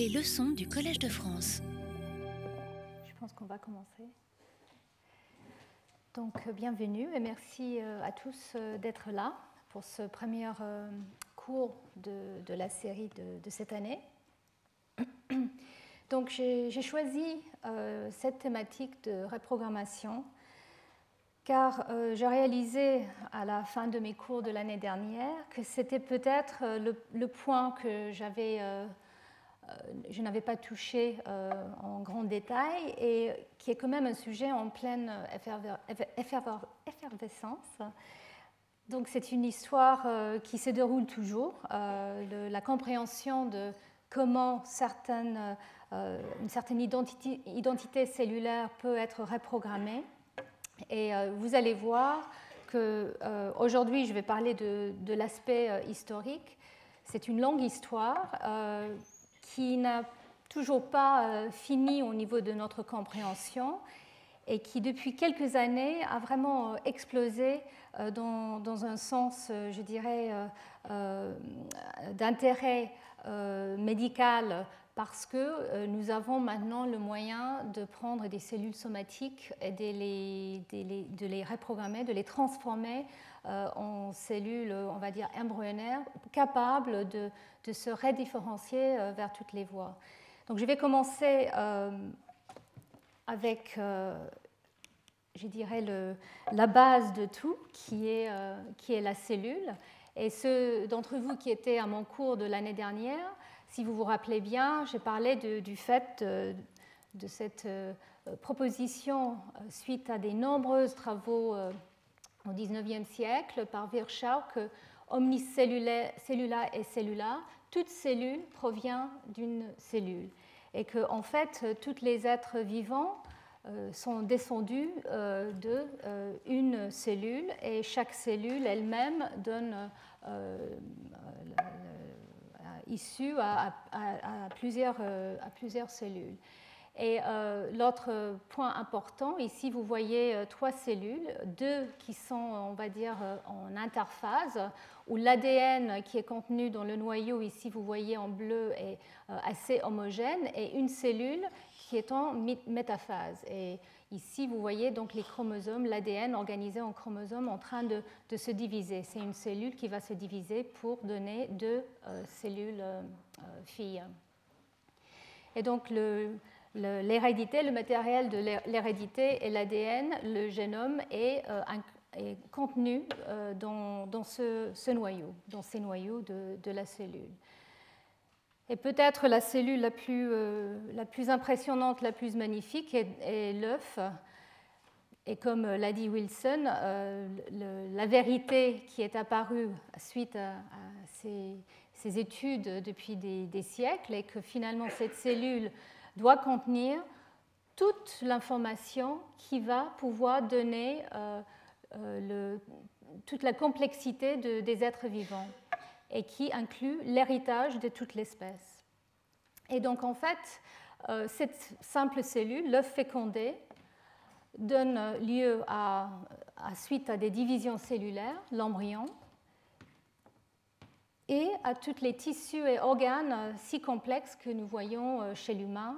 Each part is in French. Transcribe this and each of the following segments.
Les leçons du Collège de France. Je pense qu'on va commencer. Donc, euh, bienvenue et merci euh, à tous euh, d'être là pour ce premier cours de, la série de, cette année. Donc, j'ai choisi cette thématique de reprogrammation car j'ai réalisé à la fin de mes cours de l'année dernière que c'était peut-être le, point que j'avais je n'avais pas touché euh, en grand détail et qui est quand même un sujet en pleine effervescence. Donc c'est une histoire euh, qui se déroule toujours, la compréhension de comment une certaine identité, cellulaire peut être reprogrammée. Et vous allez voir que aujourd'hui je vais parler de l'aspect historique. C'est une longue histoire qui n'a toujours pas euh, fini au niveau de notre compréhension et qui depuis quelques années a vraiment euh, explosé euh, dans, un sens, je dirais, d'intérêt médical parce que nous avons maintenant le moyen de prendre des cellules somatiques et de les, de les, reprogrammer, de les transformer en cellules, on va dire, embryonnaires, capables de, de se redifférencier euh, vers toutes les voies. Donc je vais commencer euh, avec, euh, je dirais, la base de tout, qui est, qui est la cellule. Et ceux d'entre vous qui étaient à mon cours de l'année dernière, si vous vous rappelez bien, j'ai parlé du fait de, cette proposition suite à des nombreux travaux au XIXe siècle par Virchow que omnicellula et cellula, toute cellule provient d'une cellule. Et que, en fait, tous les êtres vivants euh, sont descendus euh, d'une euh, cellule et chaque cellule elle-même donne issue à plusieurs cellules. Et euh, l'autre point important, ici vous voyez euh, trois cellules, deux qui sont, on va dire, euh, en interphase, où l'ADN qui est contenu dans le noyau, ici vous voyez en bleu, est assez homogène, et une cellule qui est en métaphase. Et ici vous voyez donc les chromosomes, l'ADN organisé en chromosomes en train de, de se diviser. C'est une cellule qui va se diviser pour donner deux cellules filles. Et donc le, l'hérédité, le matériel de l'hérédité et l'ADN, le génome est, euh, contenu euh, dans, ce, noyau, dans ces noyaux de, la cellule. Et peut-être la cellule la plus, euh, impressionnante, la plus magnifique est, l'œuf. Et comme l'a dit Wilson, la vérité qui est apparue suite à, ces, études depuis des, des, siècles est que finalement cette cellule doit contenir toute l'information qui va pouvoir donner euh, euh, toute la complexité des êtres vivants et qui inclut l'héritage de toute l'espèce. Et donc en fait, euh, cette simple cellule, l'œuf fécondé, donne lieu à, suite à des divisions cellulaires, l'embryon, et à tous les tissus et organes euh, si complexes que nous voyons euh, chez l'humain.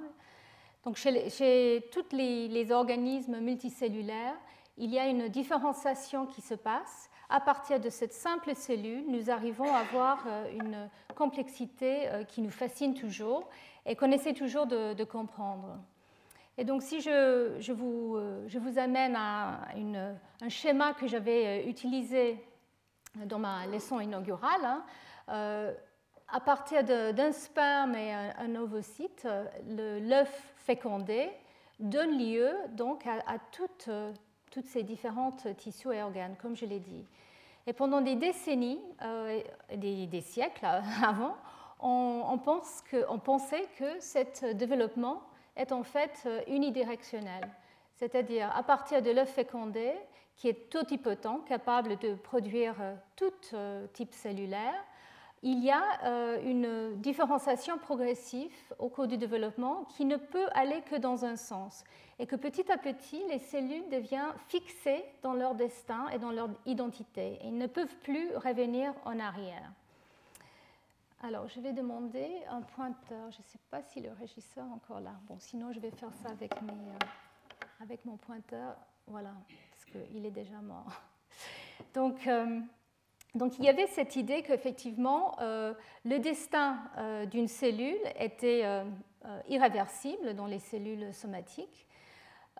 Donc chez, tous les, organismes multicellulaires, il y a une différenciation qui se passe. À partir de cette simple cellule, nous arrivons à avoir euh, une complexité qui nous fascine toujours et qu'on essaie toujours de, comprendre. Et donc si je, vous, amène à un schéma que j'avais utilisé dans ma leçon inaugurale, hein, à partir d'un sperme et un, ovocyte, l'œuf fécondé donne lieu donc à, toutes, toutes, ces différentes tissus et organes, comme je l'ai dit. Et pendant des décennies, euh, des, siècles avant, on, on, pensait que ce développement est en fait unidirectionnel. C'est-à-dire, à partir de l'œuf fécondé, qui est totipotent, capable de produire tout euh, type cellulaire, il y a euh, une différenciation progressive au cours du développement qui ne peut aller que dans un sens et que petit à petit, les cellules deviennent fixées dans leur destin et dans leur identité et ils ne peuvent plus revenir en arrière. Alors, je vais demander un pointeur. Je ne sais pas si le régisseur est encore là. Bon, sinon, je vais faire ça avec, mes, euh, avec mon pointeur. Voilà, parce qu'il est déjà mort. Donc, euh, donc, il y avait cette idée qu'effectivement, euh, le destin d'une cellule était irréversible dans les cellules somatiques,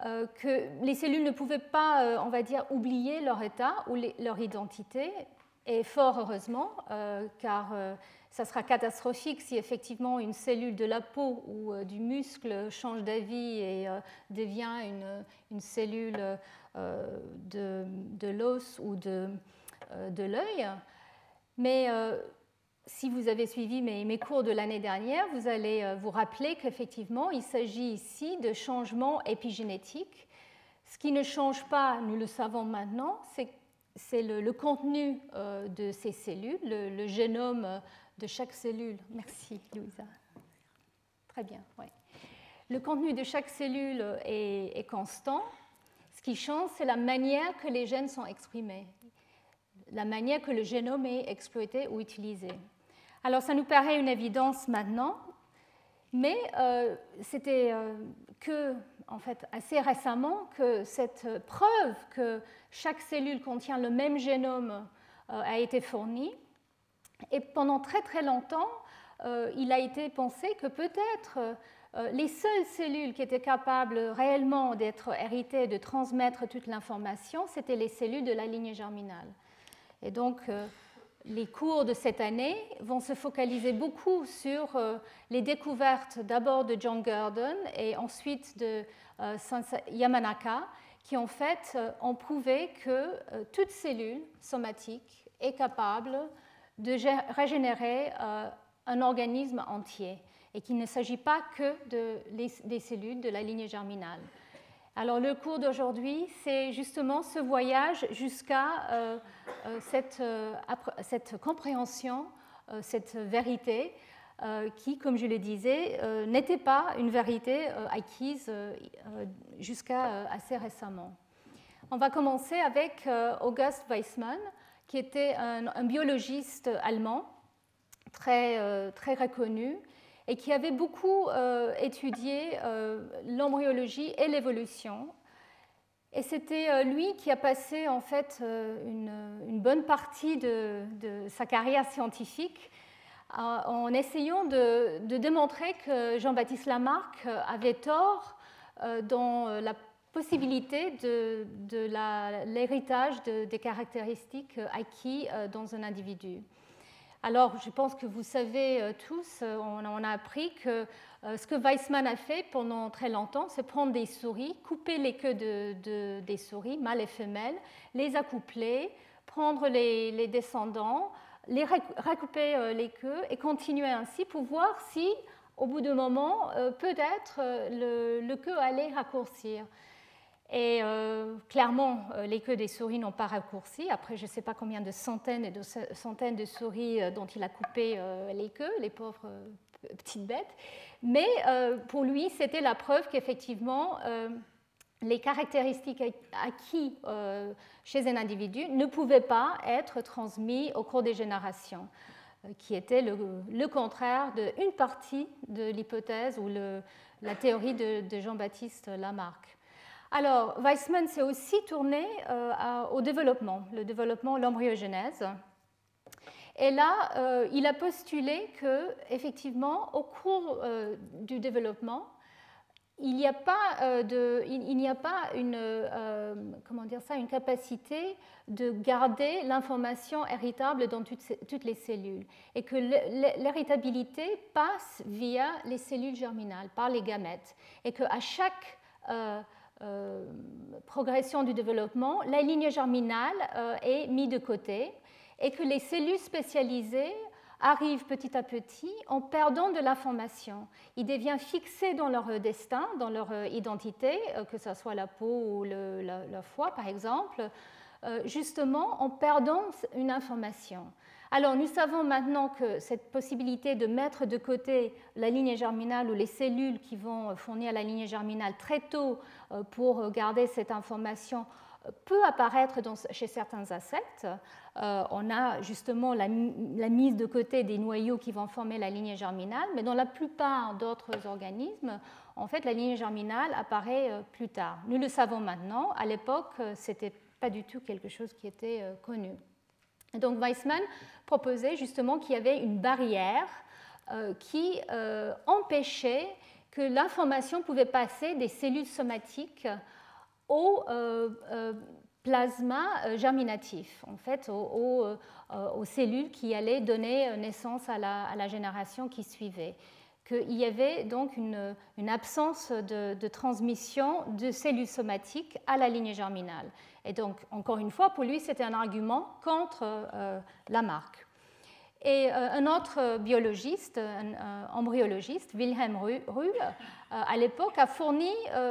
que les cellules ne pouvaient pas, on va dire, oublier leur état ou leur identité, et fort heureusement, car ça sera catastrophique si effectivement une cellule de la peau ou euh, du muscle change d'avis et euh, devient une, cellule euh, de l'os ou de, de l'œil. Mais si vous avez suivi mes, cours de l'année dernière, vous allez vous rappeler qu'effectivement, il s'agit ici de changements épigénétiques. Ce qui ne change pas, nous le savons maintenant, c'est le, contenu de ces cellules, le, génome de chaque cellule. Merci, Louisa. Très bien. Le contenu de chaque cellule est, constant. Ce qui change, c'est la manière que les gènes sont exprimés, la manière que le génome est exploité ou utilisé. Alors, ça nous paraît une évidence maintenant, mais euh, c'était euh, que, en fait, assez récemment que cette preuve que chaque cellule contient le même génome euh, a été fournie. Et pendant très très longtemps, il a été pensé que peut-être les seules cellules qui étaient capables réellement d'être héritées, de transmettre toute l'information, c'était les cellules de la lignée germinale. Et donc, euh, les cours de cette année vont se focaliser beaucoup sur les découvertes d'abord de John Gurdon et ensuite de Yamanaka, qui en fait ont prouvé que toute cellule somatique est capable de régénérer euh, un organisme entier et qu'il ne s'agit pas que de, des cellules de la lignée germinale. Alors le cours d'aujourd'hui, c'est justement ce voyage jusqu'à euh, euh, cette, cette, compréhension, cette vérité qui, comme je le disais, n'était pas une vérité acquise jusqu'à assez récemment. On va commencer avec August Weissmann, qui était un, biologiste allemand très, euh, très reconnu et qui avait beaucoup euh, étudié euh, l'embryologie et l'évolution. Et c'était lui qui a passé en fait une, bonne partie de, de, sa carrière scientifique en essayant de, de démontrer que Jean-Baptiste Lamarck avait tort dans la possibilité de, l'héritage des caractéristiques acquis euh, dans un individu. Alors, je pense que vous savez euh, tous, euh, on a appris que ce que Weissmann a fait pendant très longtemps, c'est prendre des souris, couper les queues de, des souris, mâles et femelles, les accoupler, prendre les, descendants, les recouper les queues et continuer ainsi pour voir si, au bout d'un moment, peut-être le, le queue allait raccourcir. Et euh, clairement, euh, les queues des souris n'ont pas raccourci. Après, je ne sais pas combien de centaines et de centaines de souris euh, dont il a coupé les queues, les pauvres petites bêtes. Mais pour lui, c'était la preuve qu'effectivement, les caractéristiques acquis chez un individu ne pouvaient pas être transmis au cours des générations, qui était le, contraire d'une partie de l'hypothèse ou la théorie de Jean-Baptiste Lamarck. Alors, Weissman s'est aussi tourné euh, au développement, le développement, l'embryogenèse. Et là, euh, il a postulé que, effectivement, au cours euh, du développement, il n'y a pas, une, capacité de garder l'information héritable dans toutes, les cellules et que l'héritabilité passe via les cellules germinales, par les gamètes, et qu'à chaque euh, progression du développement, la ligne germinale euh, est mise de côté et que les cellules spécialisées arrivent petit à petit en perdant de l'information. Ils deviennent fixés dans leur destin, dans leur identité, euh, que ce soit la peau ou le, la, foie par exemple, justement en perdant une information. Alors nous savons maintenant que cette possibilité de mettre de côté la lignée germinale ou les cellules qui vont fournir la lignée germinale très tôt euh, pour garder cette information peut apparaître chez certains insectes. Euh, on a justement la, mise de côté des noyaux qui vont former la lignée germinale, mais dans la plupart d'autres organismes, en fait, la lignée germinale apparaît euh, plus tard. Nous le savons maintenant. À l'époque, ce n'était pas du tout quelque chose qui était euh, connu. Donc Weissmann proposait justement qu'il y avait une barrière qui empêchait que l'information pouvait passer des cellules somatiques au plasma euh, germinatif, en fait, euh, aux, cellules qui allaient donner naissance à la, génération qui suivait. Qu'il y avait donc une, absence de, transmission de cellules somatiques à la lignée germinale. Et donc, encore une fois, pour lui, c'était un argument contre euh, la marque. Et un autre biologiste, un, embryologiste, Wilhelm Ruhl, à l'époque, a fourni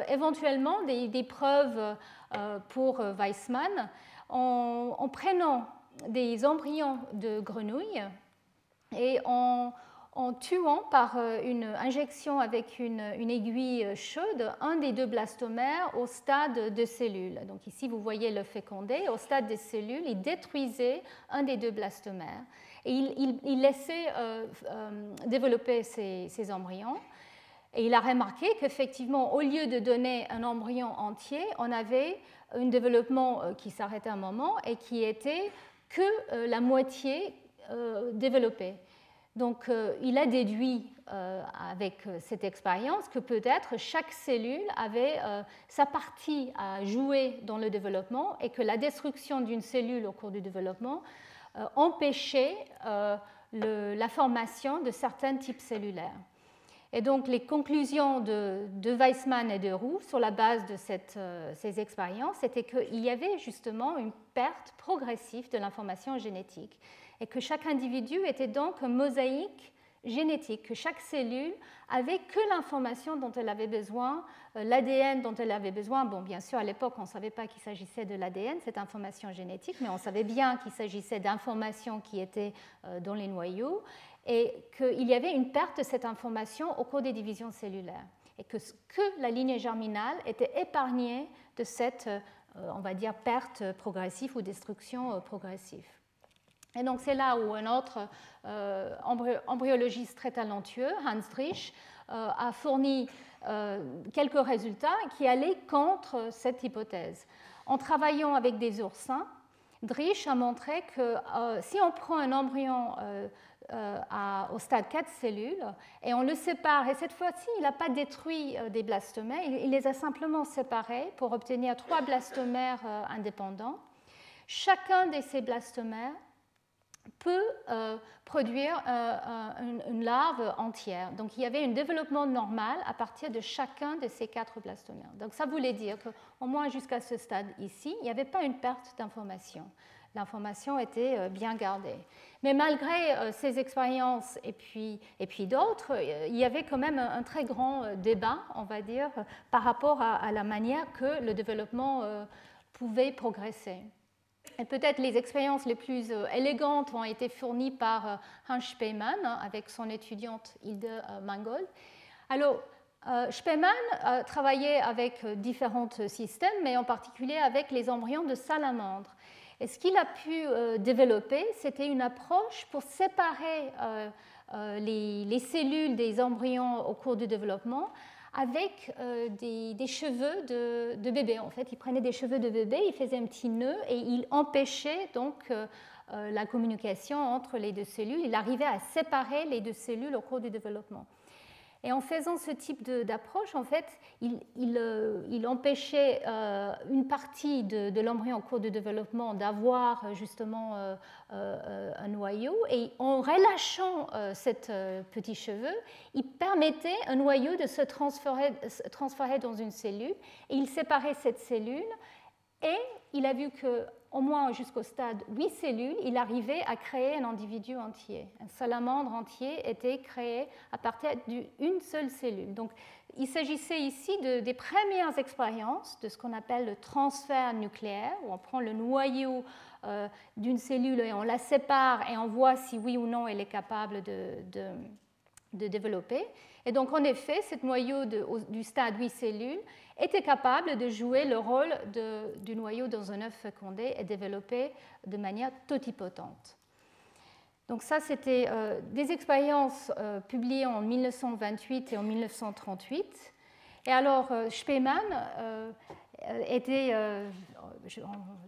éventuellement des, preuves euh, pour euh, Weissmann en, prenant des embryons de grenouilles et en, tuant par euh, une injection avec une, aiguille chaude un des deux blastomères au stade de cellules. Donc ici, vous voyez le fécondé. Au stade des cellules, il détruisait un des deux blastomères et il, laissait développer ces embryons. Et il a remarqué qu'effectivement, au lieu de donner un embryon entier, on avait un développement euh, qui s'arrêtait un moment et qui était que euh, la moitié euh, développée. Donc il a déduit avec cette expérience que peut-être chaque cellule avait sa partie à jouer dans le développement et que la destruction d'une cellule au cours du développement empêchait la formation de certains types cellulaires. Et donc les conclusions de, Weissmann et de Roux sur la base de euh, ces expériences c'était qu'il y avait justement une perte progressive de l'information génétique et que chaque individu était donc une mosaïque génétique, que chaque cellule avait que l'information dont elle avait besoin, euh, l'ADN dont elle avait besoin. Bon, bien sûr, à l'époque, on ne savait pas qu'il s'agissait de l'ADN, cette information génétique, mais on savait bien qu'il s'agissait d'informations qui étaient euh, dans les noyaux et qu'il y avait une perte de cette information au cours des divisions cellulaires et que, que la lignée germinale était épargnée de cette, euh, on va dire, perte progressive ou destruction progressive. Et donc c'est là où un autre euh, embryologiste très talentueux, Hans Driesch, a fourni quelques résultats qui allaient contre cette hypothèse. En travaillant avec des oursins, Driesch a montré que si on prend un embryon euh, au stade 4 cellules et on le sépare. Et cette fois-ci, il n'a pas détruit euh, des blastomères, il, les a simplement séparés pour obtenir trois blastomères euh, indépendants. Chacun de ces blastomères peut produire une, larve entière. Donc il y avait un développement normal à partir de chacun de ces quatre blastomères. Donc ça voulait dire qu'au moins jusqu'à ce stade ici, il n'y avait pas une perte d'information. L'information était bien gardée. Mais malgré euh, ces expériences et puis, et puis d'autres, euh, il y avait quand même un, très grand euh, débat, on va dire, par rapport à, la manière que le développement pouvait progresser. Peut-être les expériences les plus élégantes ont été fournies par Hans Spemann hein, avec son étudiante Hilde Mangold. Alors, Spemann travaillait avec différents systèmes, mais en particulier avec les embryons de salamandres. Et ce qu'il a pu euh, développer, c'était une approche pour séparer euh, euh, les, cellules des embryons au cours du développement avec des, cheveux de, bébé. En fait, il prenait des cheveux de bébé, il faisait un petit nœud et il empêchait donc la communication entre les deux cellules. Il arrivait à séparer les deux cellules au cours du développement. Et en faisant ce type d'approche, en fait, il, euh, empêchait euh, une partie de, l'embryon en cours de développement d'avoir euh, justement un noyau, et en relâchant ces petits cheveux, il permettait un noyau de se transférer, transférer dans une cellule, et il séparait cette cellule, et il a vu que au moins jusqu'au stade 8 cellules, il arrivait à créer un individu entier. Un salamandre entier était créé à partir d'une seule cellule. Donc, il s'agissait ici de, des premières expériences de ce qu'on appelle le transfert nucléaire, où on prend le noyau euh, d'une cellule et on la sépare et on voit si oui ou non elle est capable de, de développer. Et donc, en effet, ce noyau du stade 8 cellules était capable de jouer le rôle du noyau dans un œuf fécondé et développé de manière totipotente. Donc ça, c'était euh, des expériences euh, publiées en 1928 et en 1938. Et alors, euh, Spemann était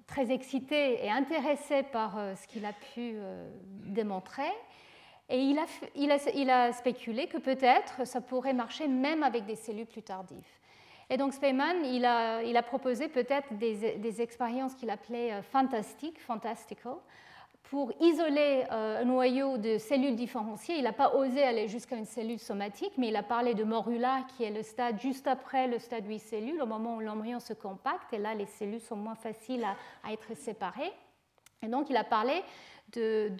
très excité et intéressé par ce qu'il a pu démontrer. Et il a, spéculé que peut-être ça pourrait marcher même avec des cellules plus tardives. Et donc Spemann, il a, proposé peut-être des, expériences qu'il appelait euh, fantastiques, fantastical, pour isoler euh, un noyau de cellules différenciées. Il n'a pas osé aller jusqu'à une cellule somatique, mais il a parlé de morula, qui est le stade juste après le stade 8 cellules, au moment où l'embryon se compacte, et là les cellules sont moins faciles à, être séparées. Et donc il a parlé de,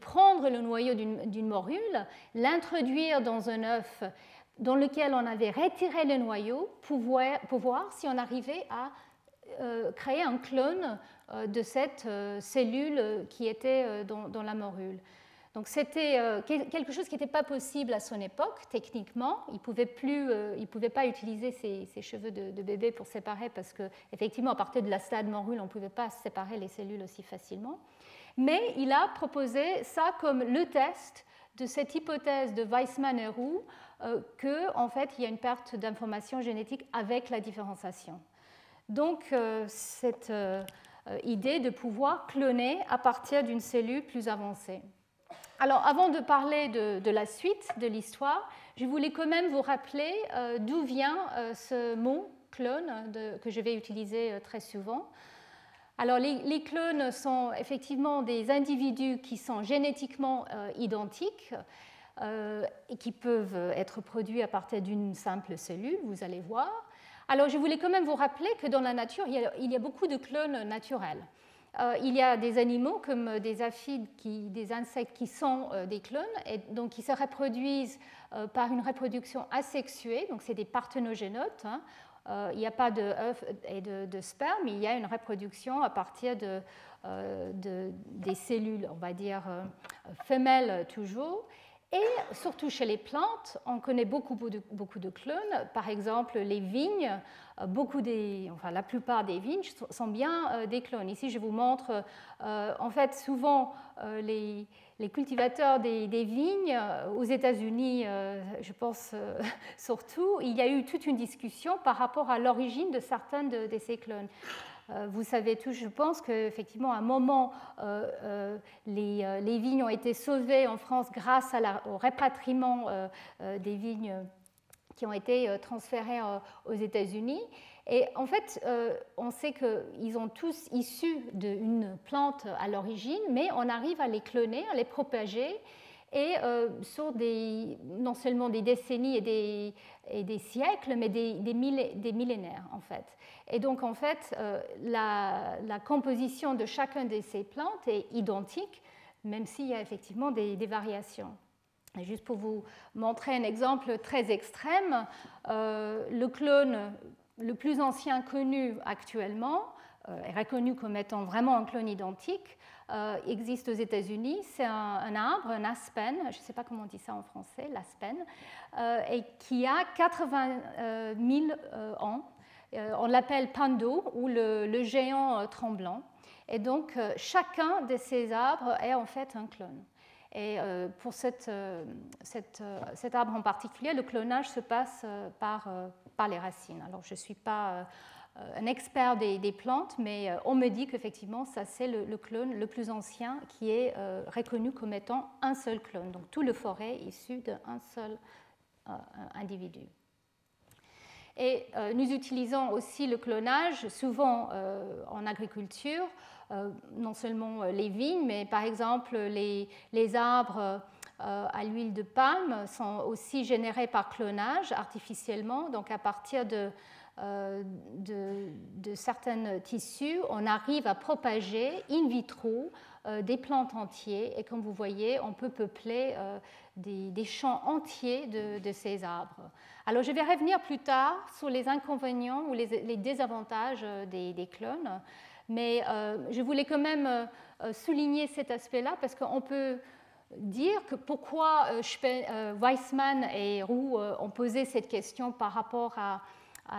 prendre le noyau d'une morule, l'introduire dans un œuf dans lequel on avait retiré le noyau pour voir, si on arrivait à euh, créer un clone euh, de cette euh, cellule qui était dans, la morule. Donc c'était quelque chose qui n'était pas possible à son époque, techniquement. Il ne pouvait, plus, pas utiliser ses, cheveux de, de, bébé pour séparer parce qu'effectivement, à partir de la stade morule, on ne pouvait pas séparer les cellules aussi facilement mais il a proposé ça comme le test de cette hypothèse de Weissman et Roux euh, qu'en en fait il y a une perte d'information génétique avec la différenciation. Donc euh, cette euh, idée de pouvoir cloner à partir d'une cellule plus avancée. Alors avant de parler de, la suite de l'histoire, je voulais quand même vous rappeler d'où vient ce mot clone que je vais utiliser très souvent. Alors les, clones sont effectivement des individus qui sont génétiquement euh, identiques euh, et qui peuvent être produits à partir d'une simple cellule, vous allez voir. Alors je voulais quand même vous rappeler que dans la nature, il y a, beaucoup de clones naturels. Euh, il y a des animaux comme des aphides, des insectes qui sont des clones et donc qui se reproduisent par une reproduction asexuée, donc c'est des parthénogénotes. Hein. Euh, il n'y a pas de et de, sperme, il y a une reproduction à partir de, euh, des cellules, on va dire, euh, femelles toujours. Et surtout chez les plantes, on connaît beaucoup, beaucoup de clones. Par exemple, les vignes, beaucoup des, enfin, la plupart des vignes sont bien des clones. Ici, je vous montre, en fait, souvent, les, les cultivateurs des, vignes euh, aux États-Unis, euh, je pense euh, surtout, il y a eu toute une discussion par rapport à l'origine de certains de, ces clones. Vous savez tous, je pense qu'effectivement, à un moment, les, vignes ont été sauvées en France grâce au répatriement des vignes qui ont été transférées aux États-Unis. Et en fait, euh, on sait qu'ils ont tous issus d'une plante à l'origine, mais on arrive à les cloner, à les propager, et euh, sur des, non seulement des décennies et des, et des siècles, mais des, des, millénaires, en fait. Et donc, en fait, euh, la, la, composition de chacun de ces plantes est identique, même s'il y a effectivement des, variations. Et juste pour vous montrer un exemple très extrême, le clone le plus ancien connu actuellement, euh, est reconnu comme étant vraiment un clone identique, euh, existe aux États-Unis. C'est un, arbre, un aspen, je ne sais pas comment on dit ça en français, l'aspen, euh, et qui a 80 000 ans. on l'appelle pando ou le, géant tremblant. Et donc, chacun de ces arbres est en fait un clone. Et pour cette, cet arbre en particulier, le clonage se passe par, les racines. Alors je ne suis pas euh, un expert des, plantes, mais euh, on me dit qu'effectivement, ça c'est le, clone le plus ancien qui est euh, reconnu comme étant un seul clone. Donc tout le forêt issu d'un seul individu. Et nous utilisons aussi le clonage souvent en agriculture, non seulement les vignes, mais par exemple les, arbres euh, à l'huile de palme sont aussi générés par clonage artificiellement. Donc à partir de, euh, de, certains tissus, on arrive à propager in vitro euh, des plantes entières. Et comme vous voyez, on peut peupler des, champs entiers de, ces arbres. Alors je vais revenir plus tard sur les inconvénients ou les, désavantages des, des, clones. Mais je voulais quand même souligner cet aspect-là parce qu'on peut dire que pourquoi Weissman et Roux ont posé cette question par rapport à,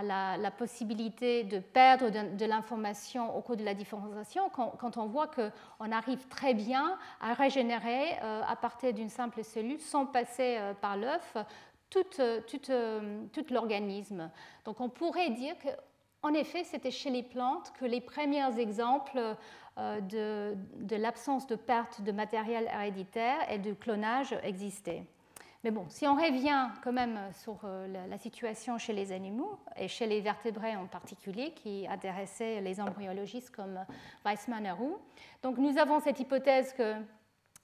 la, possibilité de perdre de, l'information au cours de la différenciation quand, on voit qu'on arrive très bien à régénérer à partir d'une simple cellule sans passer par l'œuf tout, tout l'organisme. Donc on pourrait dire que en effet, c'était chez les plantes que les premiers exemples euh, de, l'absence de perte de matériel héréditaire et de clonage existaient. Mais bon, si on revient quand même sur euh, la, situation chez les animaux, et chez les vertébrés en particulier, qui intéressaient les embryologistes comme Weissman et Roux, donc nous avons cette hypothèse que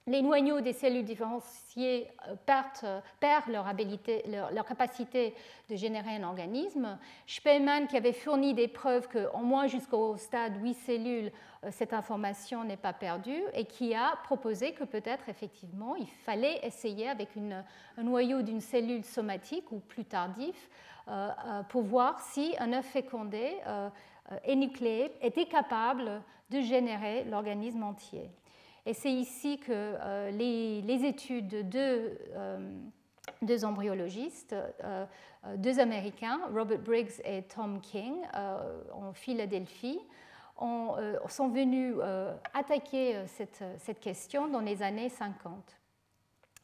les noyaux des cellules différenciées euh, euh, perdent, leur, capacité de générer un organisme. Spemann, qui avait fourni des preuves qu'au moins jusqu'au stade 8 cellules, euh, cette information n'est pas perdue, et qui a proposé que peut-être effectivement il fallait essayer avec un noyau d'une cellule somatique ou plus tardif pour voir si un œuf fécondé énucléé était capable de générer l'organisme entier. Et c'est ici que euh, les, études de deux embryologistes, euh, euh, deux Américains, Robert Briggs et Tom King, en Philadelphie, sont venus attaquer cette, cette, question dans les années 50.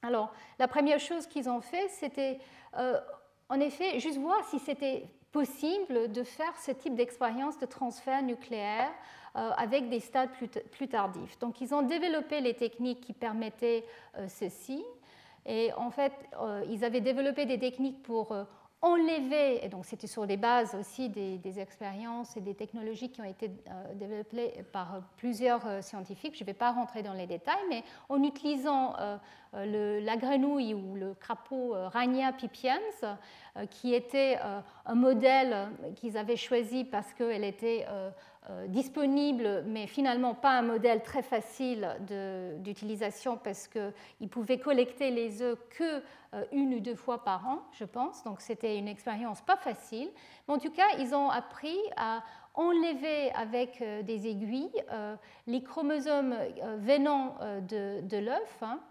Alors, la première chose qu'ils ont fait, c'était en effet juste voir si c'était possible de faire ce type d'expérience de transfert nucléaire euh, avec des stades plus, tardifs. Donc ils ont développé les techniques qui permettaient euh, ceci. Et en fait, euh, ils avaient développé des techniques pour enlever, et donc c'était sur les bases aussi des, expériences et des technologies qui ont été développées par plusieurs scientifiques. Je ne vais pas rentrer dans les détails, mais en utilisant la grenouille ou le crapaud Rania pipiens, qui était un modèle qu'ils avaient choisi parce qu'elle était euh, disponible, mais finalement pas un modèle très facile d'utilisation parce qu'ils pouvaient collecter les œufs que euh, une ou deux fois par an, je pense. Donc c'était une expérience pas facile. Mais en tout cas, ils ont appris à enlever avec euh, des aiguilles les chromosomes venant de, l'œuf. Hein.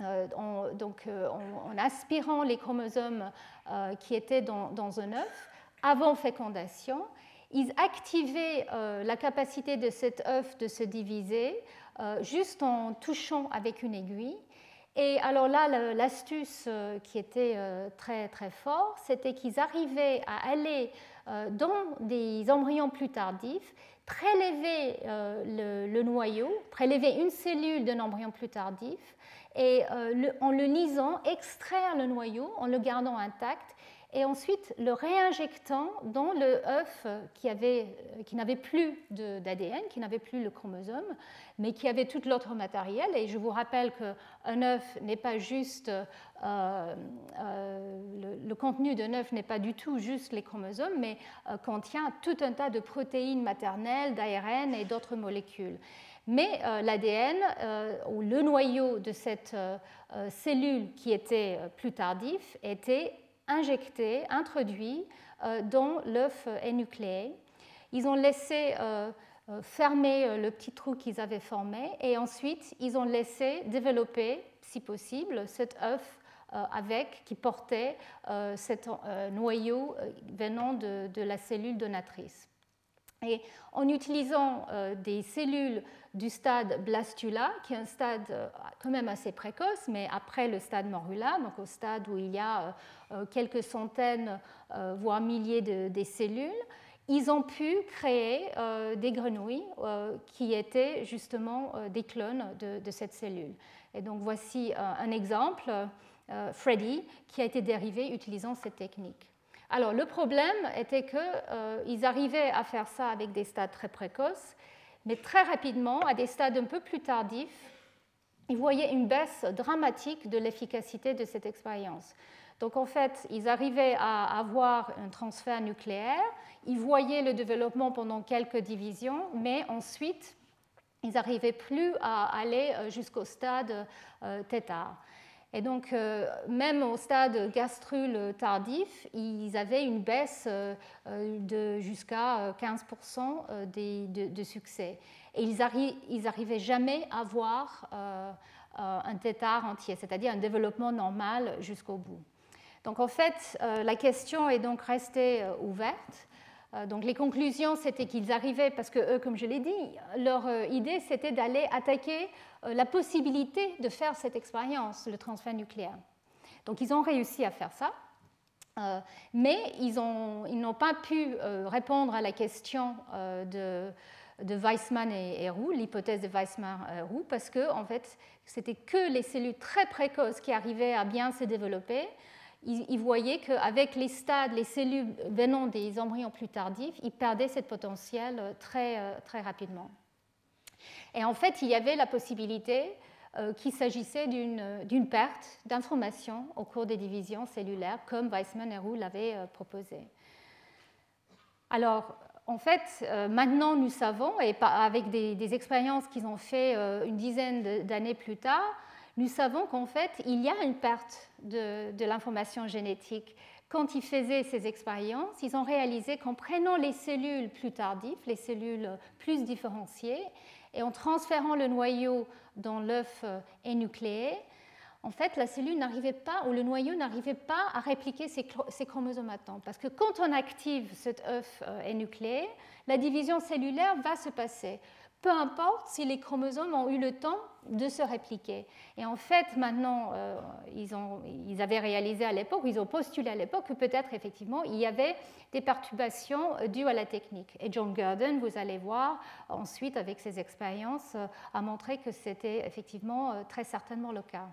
Donc en, aspirant les chromosomes qui étaient dans, un œuf avant fécondation ils activaient euh, la capacité de cet œuf de se diviser euh, juste en touchant avec une aiguille. Et alors là, l'astuce euh, qui était très très fort, c'était qu'ils arrivaient à aller dans des embryons plus tardifs, prélever le, noyau, prélever une cellule d'un embryon plus tardif, et en le lisant, extraire le noyau en le gardant intact et ensuite le réinjectant dans le œuf qui, avait, qui n'avait plus d'ADN, qui n'avait plus le chromosome, mais qui avait tout l'autre matériel. Et je vous rappelle qu'un œuf n'est pas juste, euh, euh, le, contenu d'un œuf n'est pas du tout juste les chromosomes, mais euh, contient tout un tas de protéines maternelles, d'ARN et d'autres molécules. Mais l'ADN ou le noyau de cette cellule qui était plus tardif était injecté, introduit euh, dans l'œuf énucléé. Ils ont laissé euh, euh, fermer le petit trou qu'ils avaient formé et ensuite ils ont laissé développer, si possible, cet œuf avec, qui portait cet noyau venant de, la cellule donatrice. Et en utilisant des cellules du stade blastula, qui est un stade euh, quand même assez précoce, mais après le stade morula, donc au stade où il y a euh, euh, quelques centaines, voire milliers de, cellules, ils ont pu créer des grenouilles qui étaient justement des clones de, de, cette cellule. Et donc voici un exemple, Freddy, qui a été dérivé utilisant cette technique. Alors le problème était qu'ils arrivaient à faire ça avec des stades très précoces, mais très rapidement, à des stades un peu plus tardifs, ils voyaient une baisse dramatique de l'efficacité de cette expérience. Donc en fait, ils arrivaient à avoir un transfert nucléaire, ils voyaient le développement pendant quelques divisions, mais ensuite, ils n'arrivaient plus à aller euh, jusqu'au stade euh, θ. Et donc, euh, même au stade gastrule tardif, ils avaient une baisse euh, de jusqu'à 15% euh, de, succès. Et ils, n'arrivaient jamais à voir un tétard entier, c'est-à-dire un développement normal jusqu'au bout. Donc en fait, la question est donc restée ouverte. Donc les conclusions, c'était qu'ils arrivaient, parce que eux, comme je l'ai dit, leur idée, c'était d'aller attaquer la possibilité de faire cette expérience, le transfert nucléaire. Donc ils ont réussi à faire ça. Euh, mais ils n'ont pas pu euh, répondre à la question euh, de, Weissman et, Roux, l'hypothèse de Weissman et Roux, parce que en fait, c'était que les cellules très précoces qui arrivaient à bien se développer. Ils, voyaient qu'avec les stades, les cellules venant des embryons plus tardifs, ils perdaient cette potentiel très, très rapidement. Et en fait, il y avait la possibilité euh, qu'il s'agissait d'une perte d'informations au cours des divisions cellulaires, comme Weissman et Roux l'avaient euh, proposé. Alors, en fait, euh, maintenant nous savons, et avec des, expériences qu'ils ont fait une dizaine d'années plus tard, nous savons qu'en fait, il y a une perte de, l'information génétique. Quand ils faisaient ces expériences, ils ont réalisé qu'en prenant les cellules plus tardives, les cellules plus différenciées, et en transférant le noyau dans l'œuf euh, énucléé, en fait, la cellule n'arrivait pas, ou le noyau n'arrivait pas à répliquer ses, chromosomes à temps. Parce que quand on active cet œuf euh, énucléé, la division cellulaire va se passer peu importe si les chromosomes ont eu le temps de se répliquer. Et en fait, maintenant, euh, ils, avaient réalisé à l'époque, ils ont postulé à l'époque que peut-être effectivement il y avait des perturbations euh, dues à la technique. Et John Gurdon, vous allez voir, ensuite, avec ses expériences, euh, a montré que c'était effectivement très certainement le cas.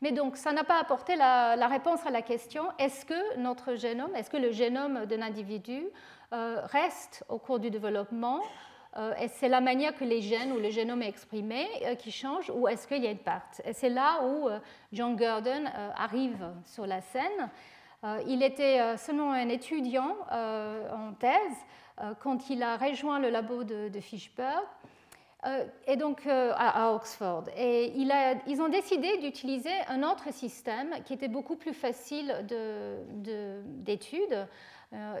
Mais donc, ça n'a pas apporté la, réponse à la question est-ce que notre génome, est-ce que le génome d'un individu reste au cours du développement euh, est-ce c'est la manière que les gènes ou le génome est exprimé euh, qui change ou est-ce qu'il y a une perte Et c'est là où euh, John Gurdon arrive sur la scène. il était seulement un étudiant en thèse quand il a rejoint le labo de, Fishburg. et donc à, Oxford. Et ils ont décidé d'utiliser un autre système qui était beaucoup plus facile d'étude,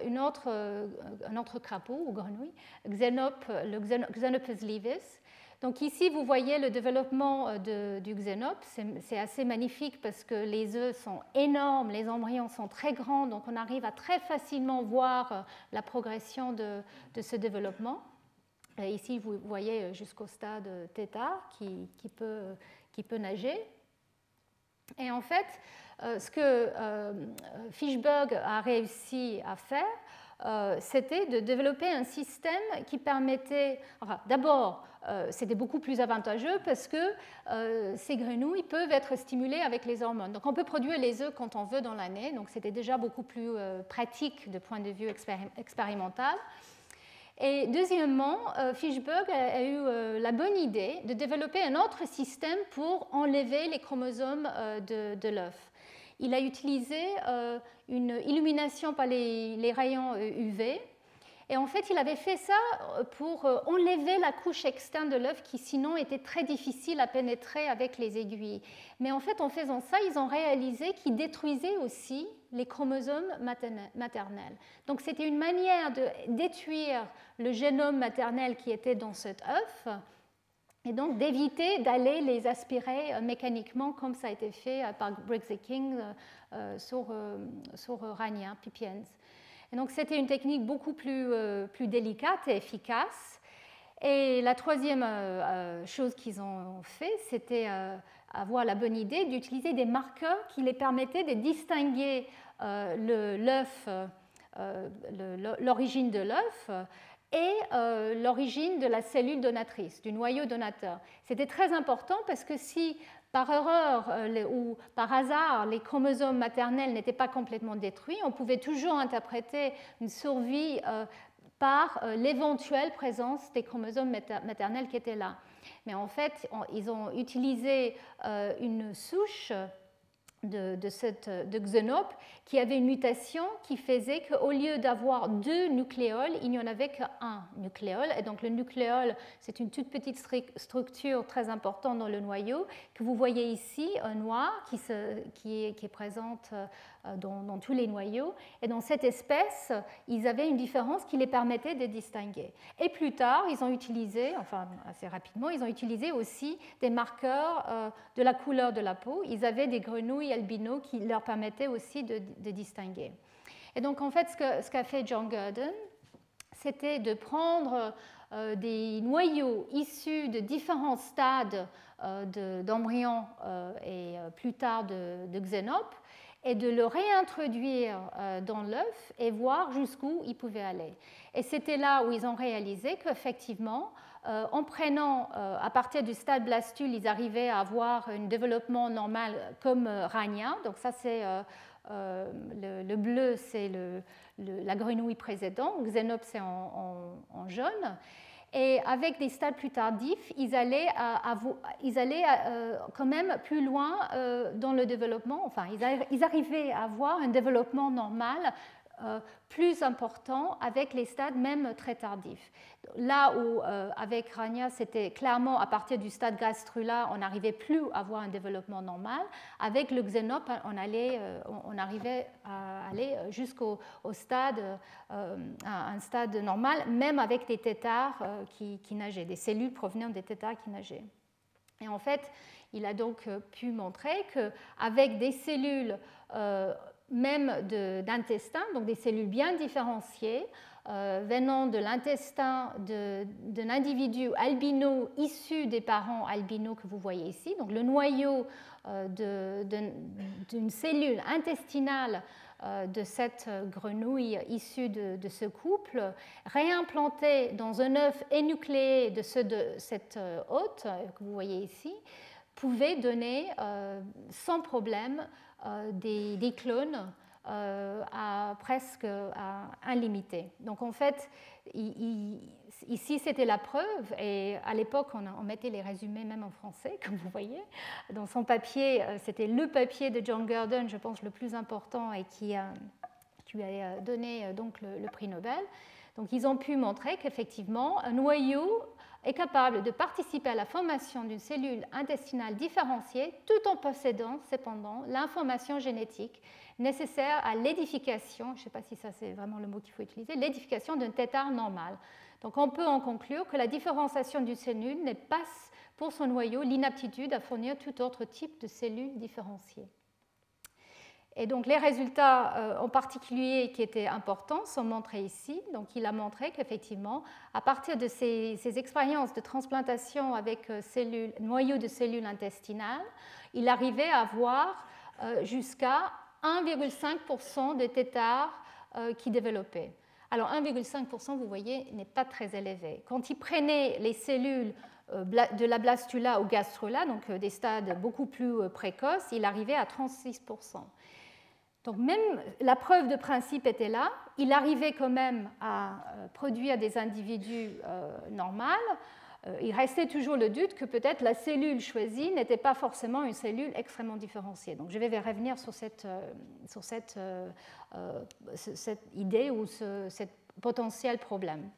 une autre, euh, un autre crapaud ou grenouille, le Xenopus levis. Donc ici, vous voyez le développement euh, du Xenop. C'est assez magnifique parce que les œufs sont énormes, les embryons sont très grands, donc on arrive à très facilement voir la progression de, de ce développement. Ici, vous voyez jusqu'au stade θ qui, qui, peut, qui peut nager. Et en fait, euh, ce que euh, Fishberg a réussi à faire, euh, c'était de développer un système qui permettait, d'abord, c'était beaucoup plus avantageux parce que ces grenouilles peuvent être stimulées avec les hormones. Donc on peut produire les œufs quand on veut dans l'année, donc c'était déjà beaucoup plus pratique de point de vue expérimental. Et deuxièmement, Fishberg a, eu la bonne idée de développer un autre système pour enlever les chromosomes de l'œuf il a utilisé euh, une illumination par les, rayons UV. Euh, Et en fait, il avait fait ça euh, pour enlever la couche externe de l'œuf qui sinon était très difficile à pénétrer avec les aiguilles. Mais en fait, en faisant ça, ils ont réalisé qu'ils détruisaient aussi les chromosomes maternels. Donc c'était une manière de détruire le génome maternel qui était dans cet œuf et donc d'éviter d'aller les aspirer euh, mécaniquement comme ça a été fait euh, par Briggs et King euh, sur, sur Rania, Pipiens. Et donc c'était une technique beaucoup plus, plus délicate et efficace. Et la troisième chose qu'ils ont fait, c'était avoir la bonne idée d'utiliser des marqueurs qui les permettaient de distinguer l'œuf, l'origine de l'œuf et euh, l'origine de la cellule donatrice, du noyau donateur. C'était très important parce que si par erreur euh, ou par hasard les chromosomes maternels n'étaient pas complètement détruits, on pouvait toujours interpréter une survie euh, par l'éventuelle présence des chromosomes maternels qui étaient là. Mais en fait, ils ont utilisé une souche de, de qui avait une mutation qui faisait qu'au lieu d'avoir deux nucléoles, il n'y en avait qu'un nucléole. Et donc le nucléole, c'est une toute petite structure très importante dans le noyau que vous voyez ici, un noir qui, se, qui, est, qui est, présente euh, dans, tous les noyaux. Et dans cette espèce, ils avaient une différence qui les permettait de distinguer. Et plus tard, ils ont utilisé, enfin assez rapidement, ils ont utilisé aussi des marqueurs euh, de la couleur de la peau. Ils avaient des grenouilles albino qui leur permettaient aussi de, distinguer. Et donc en fait, ce qu'a fait John Gurdon, c'était de prendre euh, des noyaux issus de différents stades d'embryons et plus tard de, de xénopes et de le réintroduire euh, dans l'œuf et voir jusqu'où il pouvait aller. Et c'était là où ils ont réalisé qu'effectivement, euh, en prenant euh, à partir du stade blastule, ils arrivaient à avoir un développement normal comme Rania. Donc ça, c'est le, bleu, c'est la grenouille précédente, Xenop, c'est en, jaune. Et avec des stades plus tardifs, ils allaient, allaient euh, quand même plus loin euh, dans le développement. Enfin, ils arrivaient à avoir un développement normal euh, plus important avec les stades même très tardifs. Là où euh, avec Rania, c'était clairement à partir du stade gastrula, on n'arrivait plus à avoir un développement normal. Avec le xénope, on, allait, euh, on arrivait à aller jusqu'au stade, un stade normal, même avec des têtards qui, qui, nageaient, des cellules provenant des têtards qui nageaient. Et en fait, il a donc pu montrer qu'avec des cellules même d'intestin, donc des cellules bien différenciées, euh, venant de l'intestin d'un individu albino issu des parents albinos que vous voyez ici. Donc le noyau euh, d'une cellule intestinale euh, de cette grenouille issue de, ce couple, réimplanté dans un œuf énucléé de, ce, de cette hôte que vous voyez ici, pouvait donner sans problème euh, des, clones euh, à presque à illimité. Donc en fait, ici c'était la preuve, et à l'époque on, mettait les résumés même en français, comme vous voyez. Dans son papier, euh, c'était le papier de John Gurdon, je pense le plus important et qui, a, lui a donné donc le prix Nobel. Donc ils ont pu montrer qu'effectivement un noyau est capable de participer à la formation d'une cellule intestinale différenciée tout en possédant cependant l'information génétique nécessaire à l'édification, je ne sais pas si ça c'est vraiment le mot qu'il faut utiliser, l'édification d'un tétard normal. Donc on peut en conclure que la différenciation d'une cellule n'est pas pour son noyau l'inaptitude à fournir tout autre type de cellules différenciées. Et donc les résultats euh, en particulier qui étaient importants sont montrés ici. Donc il a montré qu'effectivement, à partir de ces, expériences de transplantation avec euh, noyaux de cellules intestinales, il arrivait à avoir euh, jusqu'à 1,5% de têtards qui développaient. Alors 1,5%, vous voyez, n'est pas très élevé. Quand il prenait les cellules de la blastula au gastrula, donc des stades beaucoup plus précoces, il arrivait à 36%. Donc même la preuve de principe était là, il arrivait quand même à euh, produire des individus euh, normaux. Euh, il restait toujours le doute que peut-être la cellule choisie n'était pas forcément une cellule extrêmement différenciée. Donc je vais revenir sur cette, cette idée ou ce potentiel problème.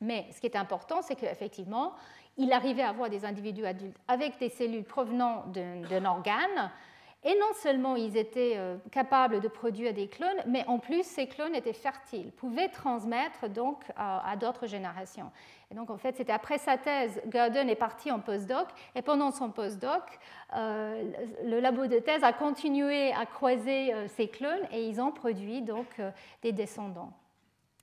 Mais ce qui est important, c'est qu'effectivement, il arrivait à avoir des individus adultes avec des cellules provenant d'un organe et non seulement ils étaient euh, capables de produire des clones, mais en plus ces clones étaient fertiles, pouvaient transmettre donc à, d'autres générations. Et donc en fait, c'était après sa thèse, Gurdon est parti en postdoc, et pendant son postdoc, euh, le labo de thèse a continué à croiser euh, ces clones et ils ont produit donc des descendants.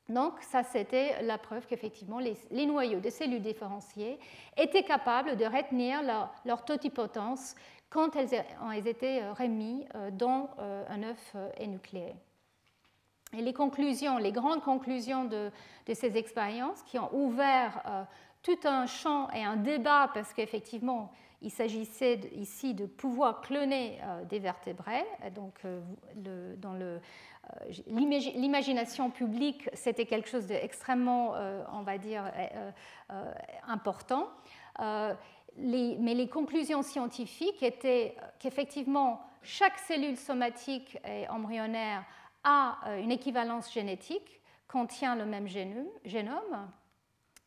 Donc ça, c'était la preuve qu'effectivement, les, noyaux de cellules différenciées étaient capables de retenir leur totipotence quand elles ont été euh, remises euh, dans euh, un œuf énucléé. Et les conclusions, les grandes conclusions de, ces expériences qui ont ouvert tout un champ et un débat, parce qu'effectivement, il s'agissait ici de pouvoir cloner des vertébrés. Donc, dans l'imagination publique, c'était quelque chose d'extrêmement, on va dire, important mais les conclusions scientifiques étaient qu'effectivement, chaque cellule somatique et embryonnaire a une équivalence génétique, contient le même génome.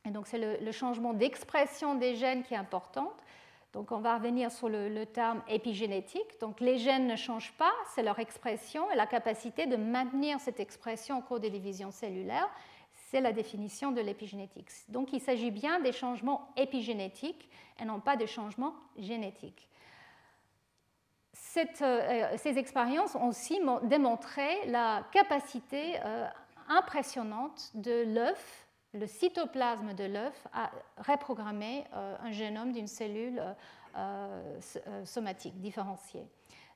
Et donc, c'est le, changement d'expression des gènes qui est important. Donc, on va revenir sur le, terme épigénétique. Donc, les gènes ne changent pas, c'est leur expression et la capacité de maintenir cette expression au cours des divisions cellulaires. C'est la définition de l'épigénétique. Donc, il s'agit bien des changements épigénétiques et non pas des changements génétiques. Euh, ces expériences ont aussi démontré la capacité euh, impressionnante de l'œuf, le cytoplasme de l'œuf, à reprogrammer euh, un génome d'une cellule somatique différenciée.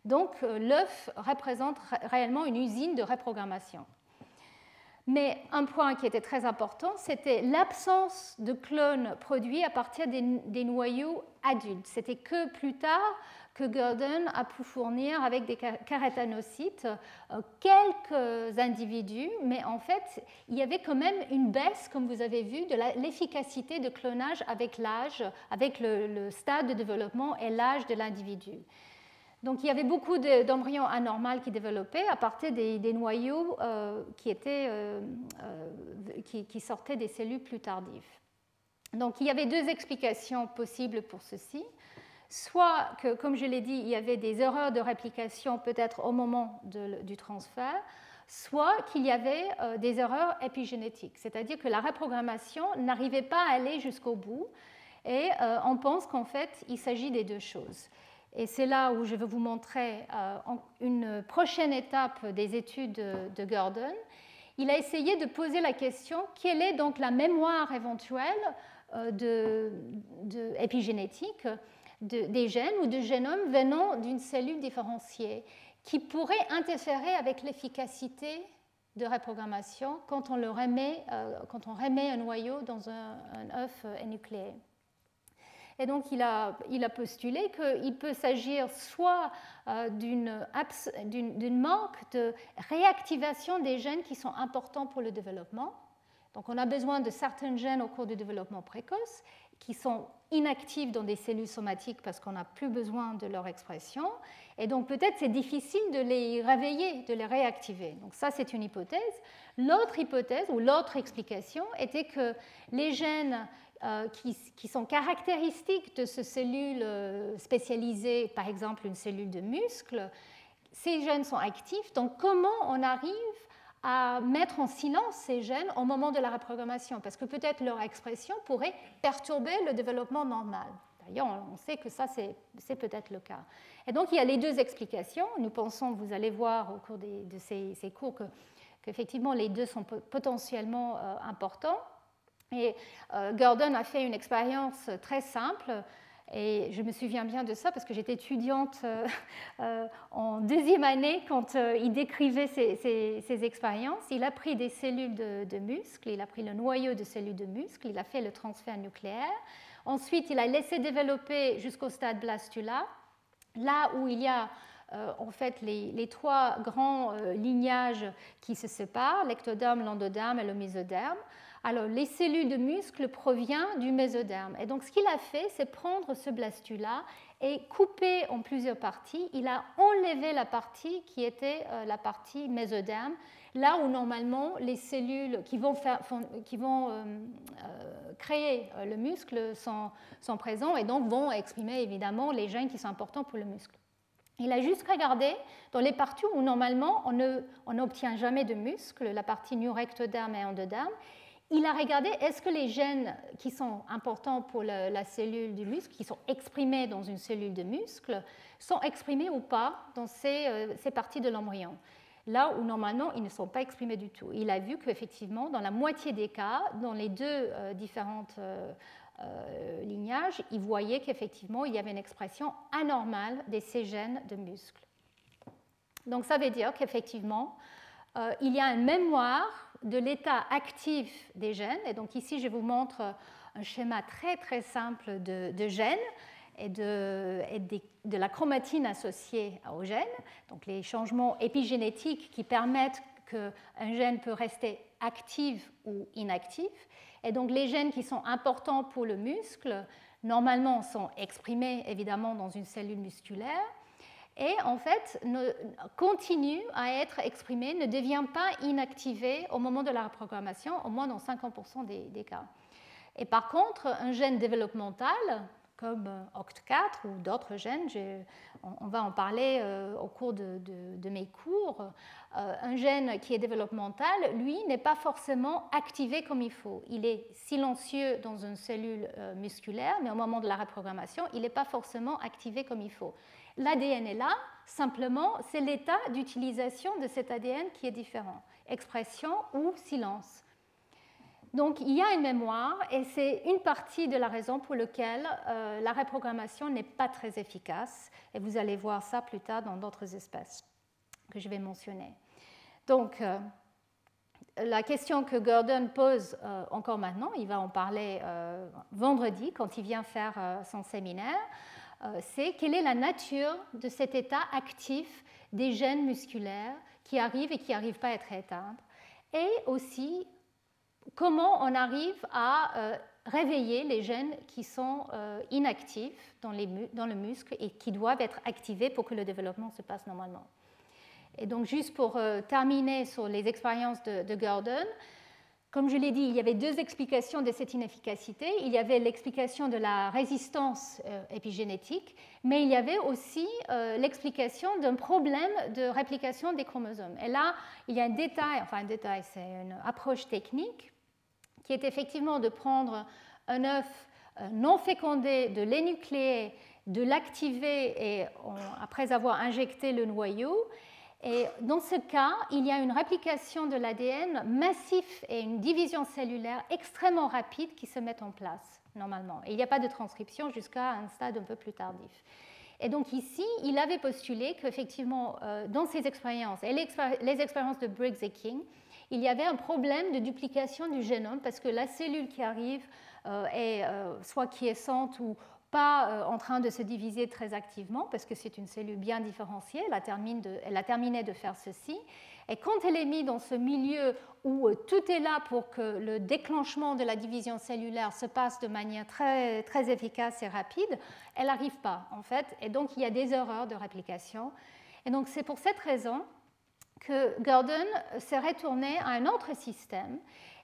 Donc l'œuf représente réellement une usine de reprogrammation. Mais un point qui était très important, c'était l'absence de clones produits à partir des, noyaux adultes. C'était que plus tard que Gurdon a pu fournir avec des carétanocytes euh, quelques individus, mais en fait, il y avait quand même une baisse, comme vous avez vu, de l'efficacité de clonage avec l'âge, avec le, stade de développement et l'âge de l'individu. Donc il y avait beaucoup d'embryons anormaux qui développaient à partir des, noyaux euh, qui, étaient, euh, qui, sortaient des cellules plus tardives. Donc il y avait deux explications possibles pour ceci soit que, comme je l'ai dit, il y avait des erreurs de réplication peut-être au moment du transfert, soit qu'il y avait euh, des erreurs épigénétiques, c'est-à-dire que la reprogrammation n'arrivait pas à aller jusqu'au bout, et euh, on pense qu'en fait, il s'agit des deux choses. Et c'est là où je vais vous montrer euh, une prochaine étape des études de, Gordon. Il a essayé de poser la question quelle est donc la mémoire éventuelle de, épigénétique des gènes ou de génomes venant d'une cellule différenciée qui pourrait interférer avec l'efficacité de reprogrammation quand on, remet, euh, quand on remet un noyau dans un, œuf nucléaire. Et donc, il a, il a postulé qu'il peut s'agir soit euh, d'une manque de réactivation des gènes qui sont importants pour le développement. Donc, on a besoin de certains gènes au cours du développement précoce qui sont inactifs dans des cellules somatiques parce qu'on n'a plus besoin de leur expression. Et donc peut-être c'est difficile de les réveiller, de les réactiver. Donc ça c'est une hypothèse. L'autre hypothèse ou l'autre explication était que les gènes euh, qui, sont caractéristiques de ces cellules euh, spécialisées, par exemple une cellule de muscle, ces gènes sont actifs. Donc comment on arrive à mettre en silence ces gènes au moment de la reprogrammation, parce que peut-être leur expression pourrait perturber le développement normal. D'ailleurs, on sait que ça, c'est peut-être le cas. Et donc, il y a les deux explications. Nous pensons, vous allez voir au cours de ces, cours, qu'effectivement, les deux sont potentiellement euh, importants. Et euh, Gordon a fait une expérience très simple et je me souviens bien de ça parce que j'étais étudiante euh, euh, en deuxième année quand euh, il décrivait ses, expériences. Il a pris des cellules de, muscles, il a pris le noyau de cellules de muscles, il a fait le transfert nucléaire. Ensuite, il a laissé développer jusqu'au stade blastula, là où il y a en fait les, trois grands lignages qui se séparent, l'ectoderme, l'endoderme et le mésoderme. Alors, les cellules de muscle proviennent du mésoderme. Et donc, ce qu'il a fait, c'est prendre ce blastula et couper en plusieurs parties. Il a enlevé la partie qui était euh, la partie mésoderme, là où normalement les cellules qui vont, euh, euh, créer le muscle sont, sont présents et donc vont exprimer évidemment les gènes qui sont importants pour le muscle. Il a juste regardé dans les parties où normalement on n'obtient jamais de muscle, la partie neurectoderme et endoderme, il a regardé est-ce que les gènes qui sont importants pour la, cellule du muscle, qui sont exprimés dans une cellule de muscle, sont exprimés ou pas dans ces, euh, parties de l'embryon? Là où normalement ils ne sont pas exprimés du tout. Il a vu qu'effectivement, dans la moitié des cas, dans les deux euh, différentes euh, lignages, il voyait qu'effectivement il y avait une expression anormale de ces gènes de muscle. Donc ça veut dire qu'effectivement, il y a une mémoire de l'état actif des gènes. Et donc ici, je vous montre un schéma très très simple de, gènes et, de, de, la chromatine associée aux gènes, donc les changements épigénétiques qui permettent qu'un gène peut rester actif ou inactif. Et donc les gènes qui sont importants pour le muscle, normalement sont exprimés évidemment dans une cellule musculaire et en fait ne, continue à être exprimé, ne devient pas inactivé au moment de la reprogrammation, au moins dans 50% des, cas. Et par contre, un gène développemental, comme OCT4 ou d'autres gènes, on, va en parler euh, au cours de, mes cours, euh, un gène qui est développemental, lui, n'est pas forcément activé comme il faut. Il est silencieux dans une cellule euh, musculaire, mais au moment de la reprogrammation, il n'est pas forcément activé comme il faut. L'ADN est là, simplement, c'est l'état d'utilisation de cet ADN qui est différent, expression ou silence. Donc il y a une mémoire et c'est une partie de la raison pour laquelle euh, la reprogrammation n'est pas très efficace. Et vous allez voir ça plus tard dans d'autres espèces que je vais mentionner. Donc euh, la question que Gordon pose euh, encore maintenant, il va en parler vendredi quand il vient faire son séminaire, c'est quelle est la nature de cet état actif des gènes musculaires qui arrivent et qui n'arrivent pas à être éteints et aussi comment on arrive à euh, réveiller les gènes qui sont euh, inactifs dans, le muscle et qui doivent être activés pour que le développement se passe normalement. Et donc, juste pour euh, terminer sur les expériences de, Gordon, comme je l'ai dit, il y avait deux explications de cette inefficacité. Il y avait l'explication de la résistance épigénétique, mais il y avait aussi l'explication d'un problème de réplication des chromosomes. Et là, il y a un détail, enfin un détail, c'est une approche technique qui est effectivement de prendre un œuf euh, non fécondé, de l'énucléer, de l'activer et après avoir injecté le noyau. Et dans ce cas, il y a une réplication de l'ADN massif et une division cellulaire extrêmement rapide qui se met en place normalement. Et il n'y a pas de transcription jusqu'à un stade un peu plus tardif. Et donc ici, il avait postulé qu'effectivement, euh, dans ces expériences, et les expériences de Briggs et King, il y avait un problème de duplication du génome parce que la cellule qui arrive euh, est euh, soit quiescente ou pas euh, en train de se diviser très activement parce que c'est une cellule bien différenciée, elle a, terminé de faire ceci. Et quand elle est mise dans ce milieu où tout est là pour que le déclenchement de la division cellulaire se passe de manière très efficace et rapide, elle n'arrive pas en fait. Et donc il y a des erreurs de réplication. Et donc c'est pour cette raison que Gordon s'est retourné à un autre système.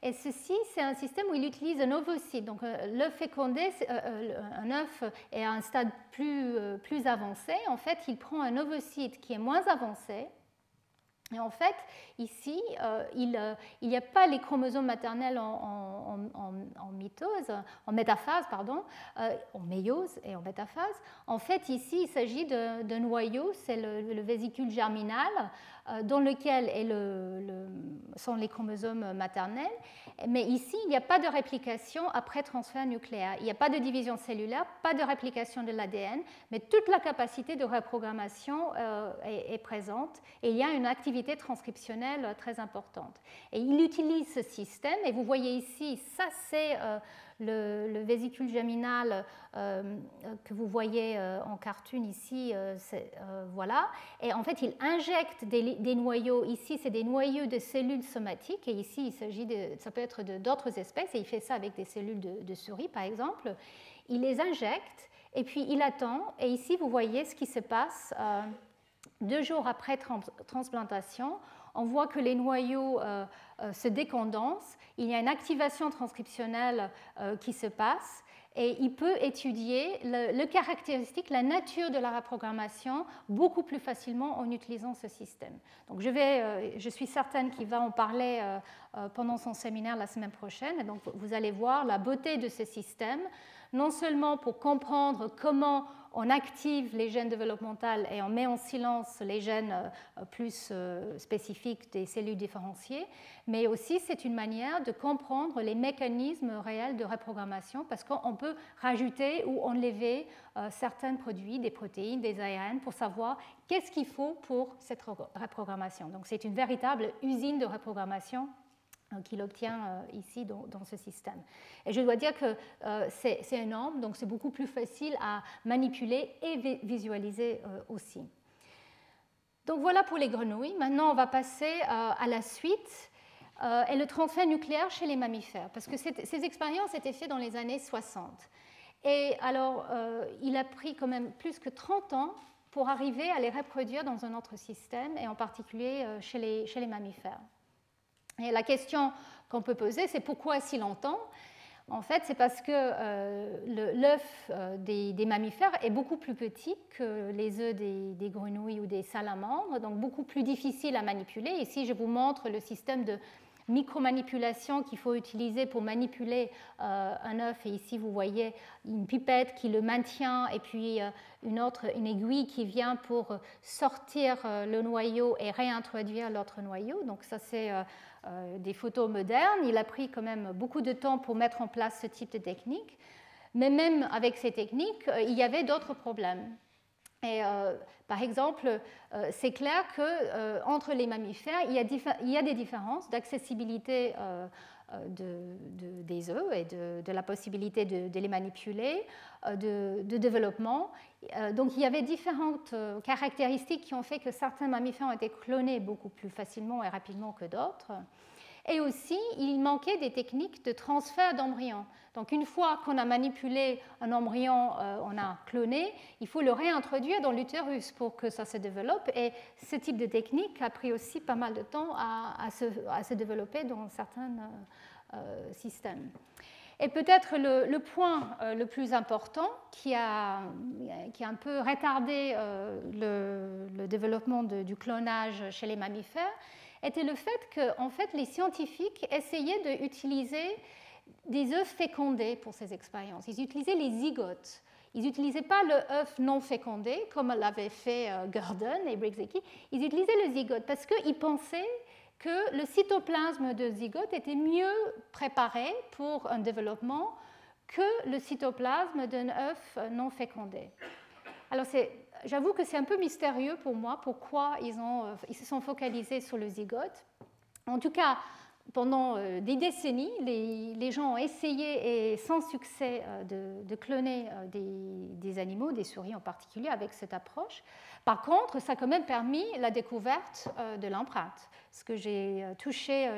Et ceci, c'est un système où il utilise un ovocyte. Donc, euh, l'œuf fécondé, euh, euh, un œuf est à un stade plus, plus avancé. En fait, il prend un ovocyte qui est moins avancé et en fait, ici, il n'y a pas les chromosomes maternels en, mitose, en métaphase, pardon, en méiose et en métaphase. En fait, ici, il s'agit d'un noyau, c'est le, vésicule germinal, dans lequel sont les chromosomes maternels. Mais ici, il n'y a pas de réplication après transfert nucléaire. Il n'y a pas de division cellulaire, pas de réplication de l'ADN, mais toute la capacité de reprogrammation est, est présente et il y a une activité transcriptionnelle très importante. Et il utilise ce système, et vous voyez ici, ça c'est euh, le, vésicule germinal euh, que vous voyez euh, en cartoon ici, voilà. Et en fait, il injecte des, noyaux, ici c'est des noyaux de cellules somatiques, et ici il s'agit de, ça peut être d'autres espèces, et il fait ça avec des cellules de, souris par exemple. Il les injecte, et puis il attend, et ici vous voyez ce qui se passe deux jours après transplantation, on voit que les noyaux euh, euh, se décondensent, il y a une activation transcriptionnelle euh, qui se passe et il peut étudier le, caractéristique, la nature de la reprogrammation beaucoup plus facilement en utilisant ce système. Donc je, vais, je suis certaine qu'il va en parler pendant son séminaire la semaine prochaine. Donc vous allez voir la beauté de ce système, non seulement pour comprendre comment on active les gènes développementaux et on met en silence les gènes euh, plus euh, spécifiques des cellules différenciées, mais aussi c'est une manière de comprendre les mécanismes réels de reprogrammation parce qu'on peut rajouter ou enlever euh, certains produits, des protéines, des ARN pour savoir qu'est-ce qu'il faut pour cette reprogrammation. Donc c'est une véritable usine de reprogrammation qu'il obtient euh, ici dans, ce système. Et je dois dire que euh, c'est énorme, donc c'est beaucoup plus facile à manipuler et visualiser aussi. Donc voilà pour les grenouilles. Maintenant, on va passer à la suite et le transfert nucléaire chez les mammifères, parce que ces expériences étaient faites dans les années 60. Et alors, il a pris quand même plus que 30 ans pour arriver à les reproduire dans un autre système, et en particulier chez les mammifères. Et la question qu'on peut poser, c'est pourquoi si longtemps? En fait, c'est parce que euh, l'œuf euh, des, mammifères est beaucoup plus petit que les œufs des, grenouilles ou des salamandres, donc beaucoup plus difficile à manipuler. Ici, je vous montre le système de micromanipulation qu'il faut utiliser pour manipuler euh, un œuf. Et ici, vous voyez une pipette qui le maintient et puis une autre, une aiguille qui vient pour sortir le noyau et réintroduire l'autre noyau. Donc ça, c'est euh, des photos modernes. Il a pris quand même beaucoup de temps pour mettre en place ce type de technique. Mais même avec ces techniques, euh, il y avait d'autres problèmes. Et, euh, par exemple, c'est clair qu'entre les mammifères, il y, a il y, a des différences d'accessibilité des œufs et de, la possibilité de, les manipuler, de, développement. donc il y avait différentes caractéristiques qui ont fait que certains mammifères ont été clonés beaucoup plus facilement et rapidement que d'autres. Et aussi, il manquait des techniques de transfert d'embryons. Donc une fois qu'on a manipulé un embryon, euh, on a cloné, il faut le réintroduire dans l'utérus pour que ça se développe. Et ce type de technique a pris aussi pas mal de temps à, se, développer dans certains euh, euh, systèmes. Et peut-être le, point le plus important qui a, qui a un peu retardé le, développement du clonage chez les mammifères, était le fait que fait, les scientifiques essayaient d'utiliser des œufs fécondés pour ces expériences. Ils utilisaient les zygotes. Ils n'utilisaient pas le œuf non fécondé, comme l'avaient fait euh, Gordon et Briggs Ils utilisaient le zygote parce qu'ils pensaient que le cytoplasme de zygote était mieux préparé pour un développement que le cytoplasme d'un œuf non fécondé. Alors j'avoue que c'est un peu mystérieux pour moi pourquoi ils, euh, ils, se sont focalisés sur le zygote. En tout cas, pendant euh, des décennies, les, gens ont essayé, et sans succès, euh, de, cloner des, animaux, des souris en particulier, avec cette approche. Par contre, ça a quand même permis la découverte de l'empreinte. Ce que j'ai touché,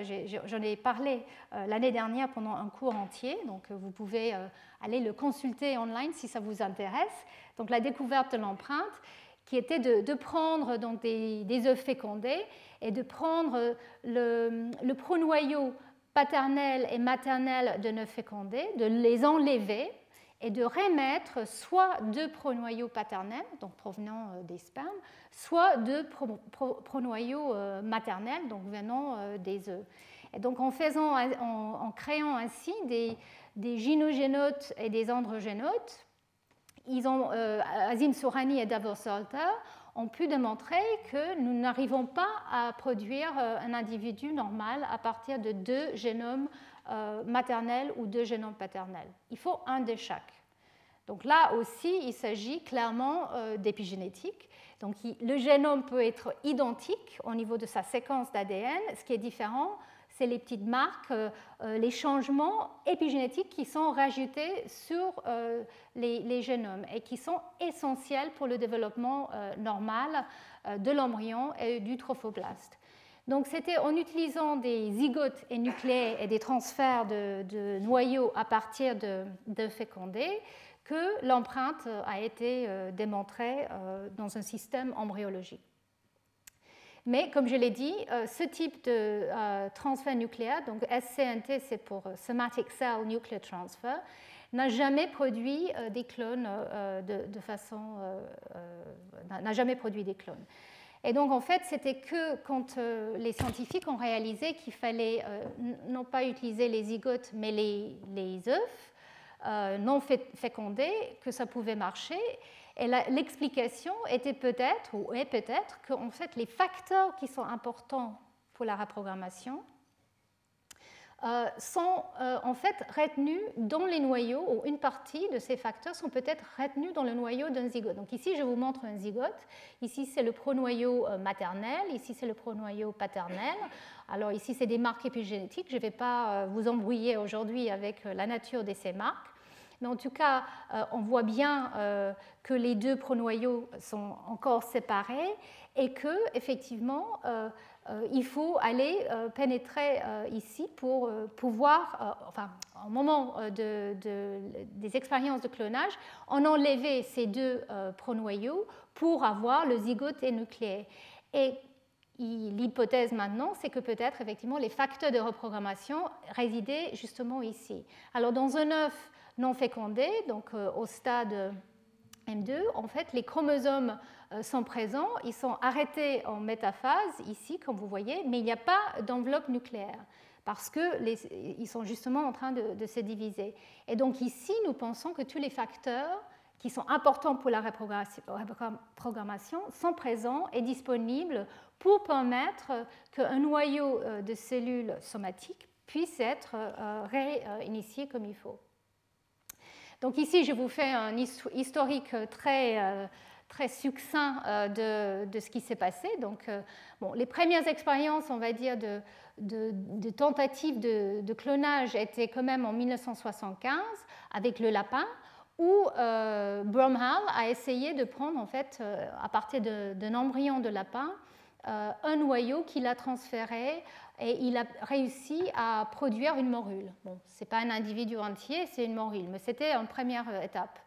j'en ai parlé l'année dernière pendant un cours entier, donc vous pouvez aller le consulter online si ça vous intéresse donc la découverte de l'empreinte, qui était de, prendre donc, des, œufs fécondés et de prendre le, le pronoyau paternel et maternel de œufs fécondés, de les enlever et de remettre soit deux pronoyaux paternels, donc provenant euh, des spermes, soit deux pronoyaux euh, maternels, donc venant euh, des œufs. Et donc en, créant ainsi des, des gynogénotes et des androgénotes, ils ont, euh, Azim Sourani et Davor Salter ont pu démontrer que nous n'arrivons pas à produire euh, un individu normal à partir de deux génomes euh, maternels ou deux génomes paternels. Il faut un de chaque. Donc là aussi, il s'agit clairement d'épigénétique. Donc le génome peut être identique au niveau de sa séquence d'ADN. Ce qui est différent, c'est les petites marques, euh, euh, les changements épigénétiques qui sont rajoutés sur euh, les, génomes et qui sont essentiels pour le développement normal de l'embryon et du trophoblaste. Donc c'était en utilisant des zygotes et nucléaires et des transferts de, noyaux à partir de fécondés que l'empreinte a été démontrée dans un système embryologique. Mais comme je l'ai dit, euh, ce type de euh, transfert nucléaire, donc SCNT, c'est pour euh, Somatic Cell Nuclear Transfer, n'a jamais produit des clones de, façon. n'a jamais produit des clones. Et donc, en fait, c'était que quand les scientifiques ont réalisé qu'il fallait non pas utiliser les zygotes, mais les, les œufs non fécondés, que ça pouvait marcher. Et l'explication était peut-être, ou est peut-être, qu'en fait, les facteurs qui sont importants pour la reprogrammation euh, sont euh, en fait retenus dans les noyaux, ou une partie de ces facteurs sont peut-être retenus dans le noyau d'un zygote. Donc ici, je vous montre un zygote. Ici, c'est le pronoyau euh, maternel. Ici, c'est le pronoyau paternel. Alors ici, c'est des marques épigénétiques. Je ne vais pas vous embrouiller aujourd'hui avec la nature de ces marques. Mais en tout cas, euh, on voit bien euh, que les deux pronoyaux sont encore séparés et que, effectivement, euh, il faut aller pénétrer ici pour pouvoir, enfin, au moment de, des expériences de clonage, on enlevait ces deux pronoyaux pour avoir le zygote énucléé. Et l'hypothèse maintenant, c'est que peut-être effectivement les facteurs de reprogrammation résidaient justement ici. Alors dans un œuf non fécondé, donc au stade M2, en fait, les chromosomes euh, sont présents, ils sont arrêtés en métaphase ici, comme vous voyez, mais il n'y a pas d'enveloppe nucléaire parce qu'ils sont justement en train de, se diviser. Et donc ici, nous pensons que tous les facteurs qui sont importants pour la reprogrammation sont présents et disponibles pour permettre qu'un noyau euh, de cellules somatiques puisse être euh, réinitié comme il faut. Donc ici, je vous fais un historique très, euh, très succinct euh, de, ce qui s'est passé. Donc, euh, bon, les premières expériences, on va dire, de, de, tentatives de, clonage étaient quand même en 1975 avec le lapin, où Bromhall a essayé de prendre, en fait, à partir d'un embryon de lapin, un noyau qu'il a transféré et il a réussi à produire une morule. Bon, ce n'est pas un individu entier, c'est une morule, mais c'était une première euh, étape.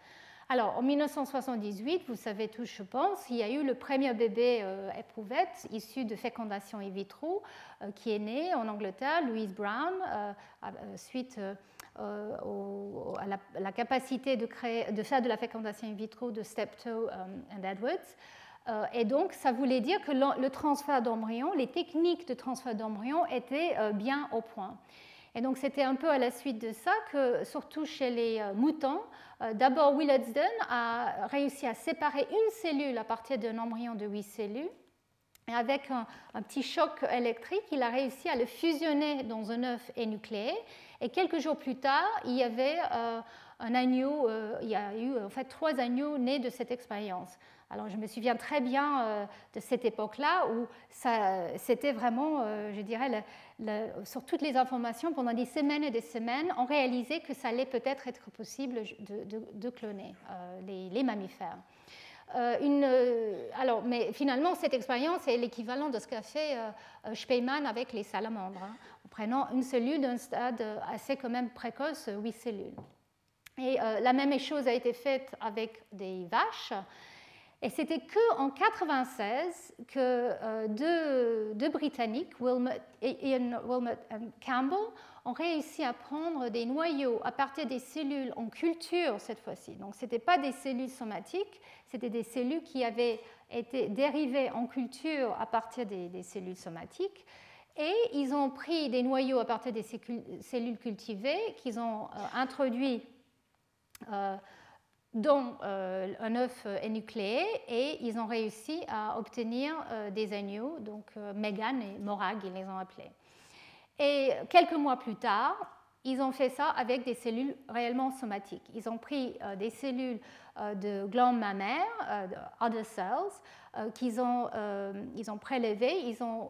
Alors, en 1978, vous savez tous, je pense, il y a eu le premier bébé euh, éprouvette issu de fécondation in vitro euh, qui est né en Angleterre, Louise Brown, suite à, la, capacité de, faire de la fécondation in vitro de Steptoe et Edwards. Euh, et donc, ça voulait dire que le transfert d'embryon, les techniques de transfert d'embryon étaient euh, bien au point. Et donc, c'était un peu à la suite de ça que, surtout chez les euh, moutons, d'abord Willesden a réussi à séparer une cellule à partir d'un embryon de huit cellules. Et avec un, petit choc électrique, il a réussi à le fusionner dans un œuf énucléé. Et quelques jours plus tard, il y avait un agneau, il y a eu en fait trois agneaux nés de cette expérience. Alors je me souviens très bien euh, de cette époque-là où c'était vraiment, euh, je dirais, sur toutes les informations, pendant des semaines et des semaines, on réalisait que ça allait peut-être être possible de, cloner euh, les, mammifères. Alors, mais finalement, cette expérience est l'équivalent de ce qu'a fait Speyman avec les salamandres, hein, en prenant une cellule d'un stade assez quand même précoce, 8 cellules. Et la même chose a été faite avec des vaches. Et c'était qu'en 1996 que euh, deux, Britanniques, Ian Wilmot et Campbell, ont réussi à prendre des noyaux à partir des cellules en culture cette fois-ci. Donc ce n'étaient pas des cellules somatiques, c'était des cellules qui avaient été dérivées en culture à partir des, cellules somatiques. Et ils ont pris des noyaux à partir des cellules cultivées qu'ils ont euh, introduits euh, dont euh, un œuf énucléé et ils ont réussi à obtenir euh, des agneaux, donc euh, Megan et Morag, ils les ont appelés. Et quelques mois plus tard, ils ont fait ça avec des cellules réellement somatiques. Ils ont pris des cellules de glandes mammaires, other cells, qu'ils ont, ils ont prélevées, ils ont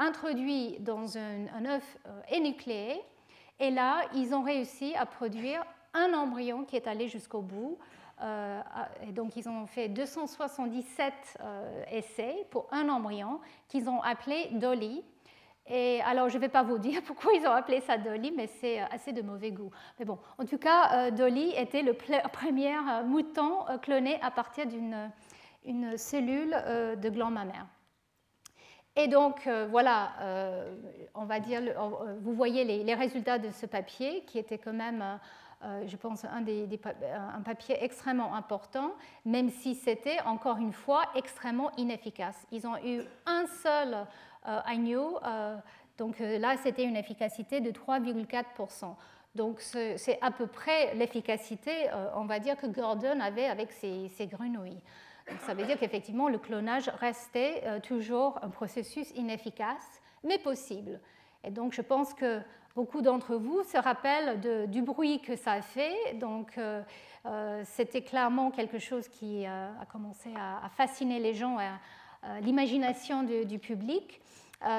introduit dans un, un œuf énucléé, et là, ils ont réussi à produire un embryon qui est allé jusqu'au bout. Euh, et donc, ils ont fait 277 euh, essais pour un embryon qu'ils ont appelé Dolly. Et alors, je ne vais pas vous dire pourquoi ils ont appelé ça Dolly, mais c'est assez de mauvais goût. Mais bon, en tout cas, euh, Dolly était le premier mouton cloné à partir d'une une cellule de gland mammaire. Et donc, voilà, on va dire, vous voyez les, résultats de ce papier qui était quand même euh, je pense, un, des, un papier extrêmement important, même si c'était, encore une fois, extrêmement inefficace. Ils ont eu un seul euh, agneau, euh, donc là, c'était une efficacité de 3,4%. Donc c'est à peu près l'efficacité, on va dire, que Gordon avait avec ses, ses grenouilles. Donc, ça veut dire qu'effectivement, le clonage restait toujours un processus inefficace, mais possible. Et donc, je pense que Beaucoup d'entre vous se rappellent du bruit que ça a fait. Donc, euh, euh, c'était clairement quelque chose qui euh, a commencé à, fasciner les gens, l'imagination du, public.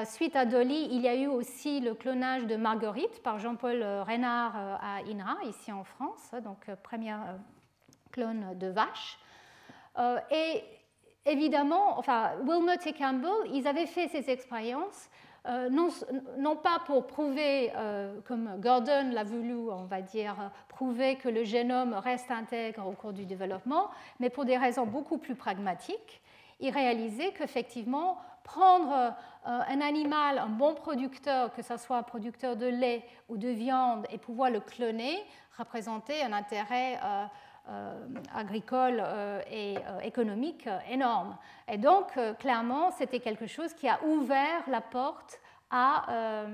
suite à Dolly, il y a eu aussi le clonage de Marguerite par Jean-Paul Reynard à INRA, ici en France, donc première clone de vache. et évidemment, enfin, Wilmot et Campbell, ils avaient fait ces expériences euh, non, pas pour prouver, euh, comme Gordon l'a voulu, on va dire, prouver que le génome reste intègre au cours du développement, mais pour des raisons beaucoup plus pragmatiques. Ils réalisaient qu'effectivement, prendre euh, un animal, un bon producteur, que ce soit un producteur de lait ou de viande, et pouvoir le cloner, représentait un intérêt agricole euh, et euh, économique énorme. Et donc, clairement, c'était quelque chose qui a ouvert la porte à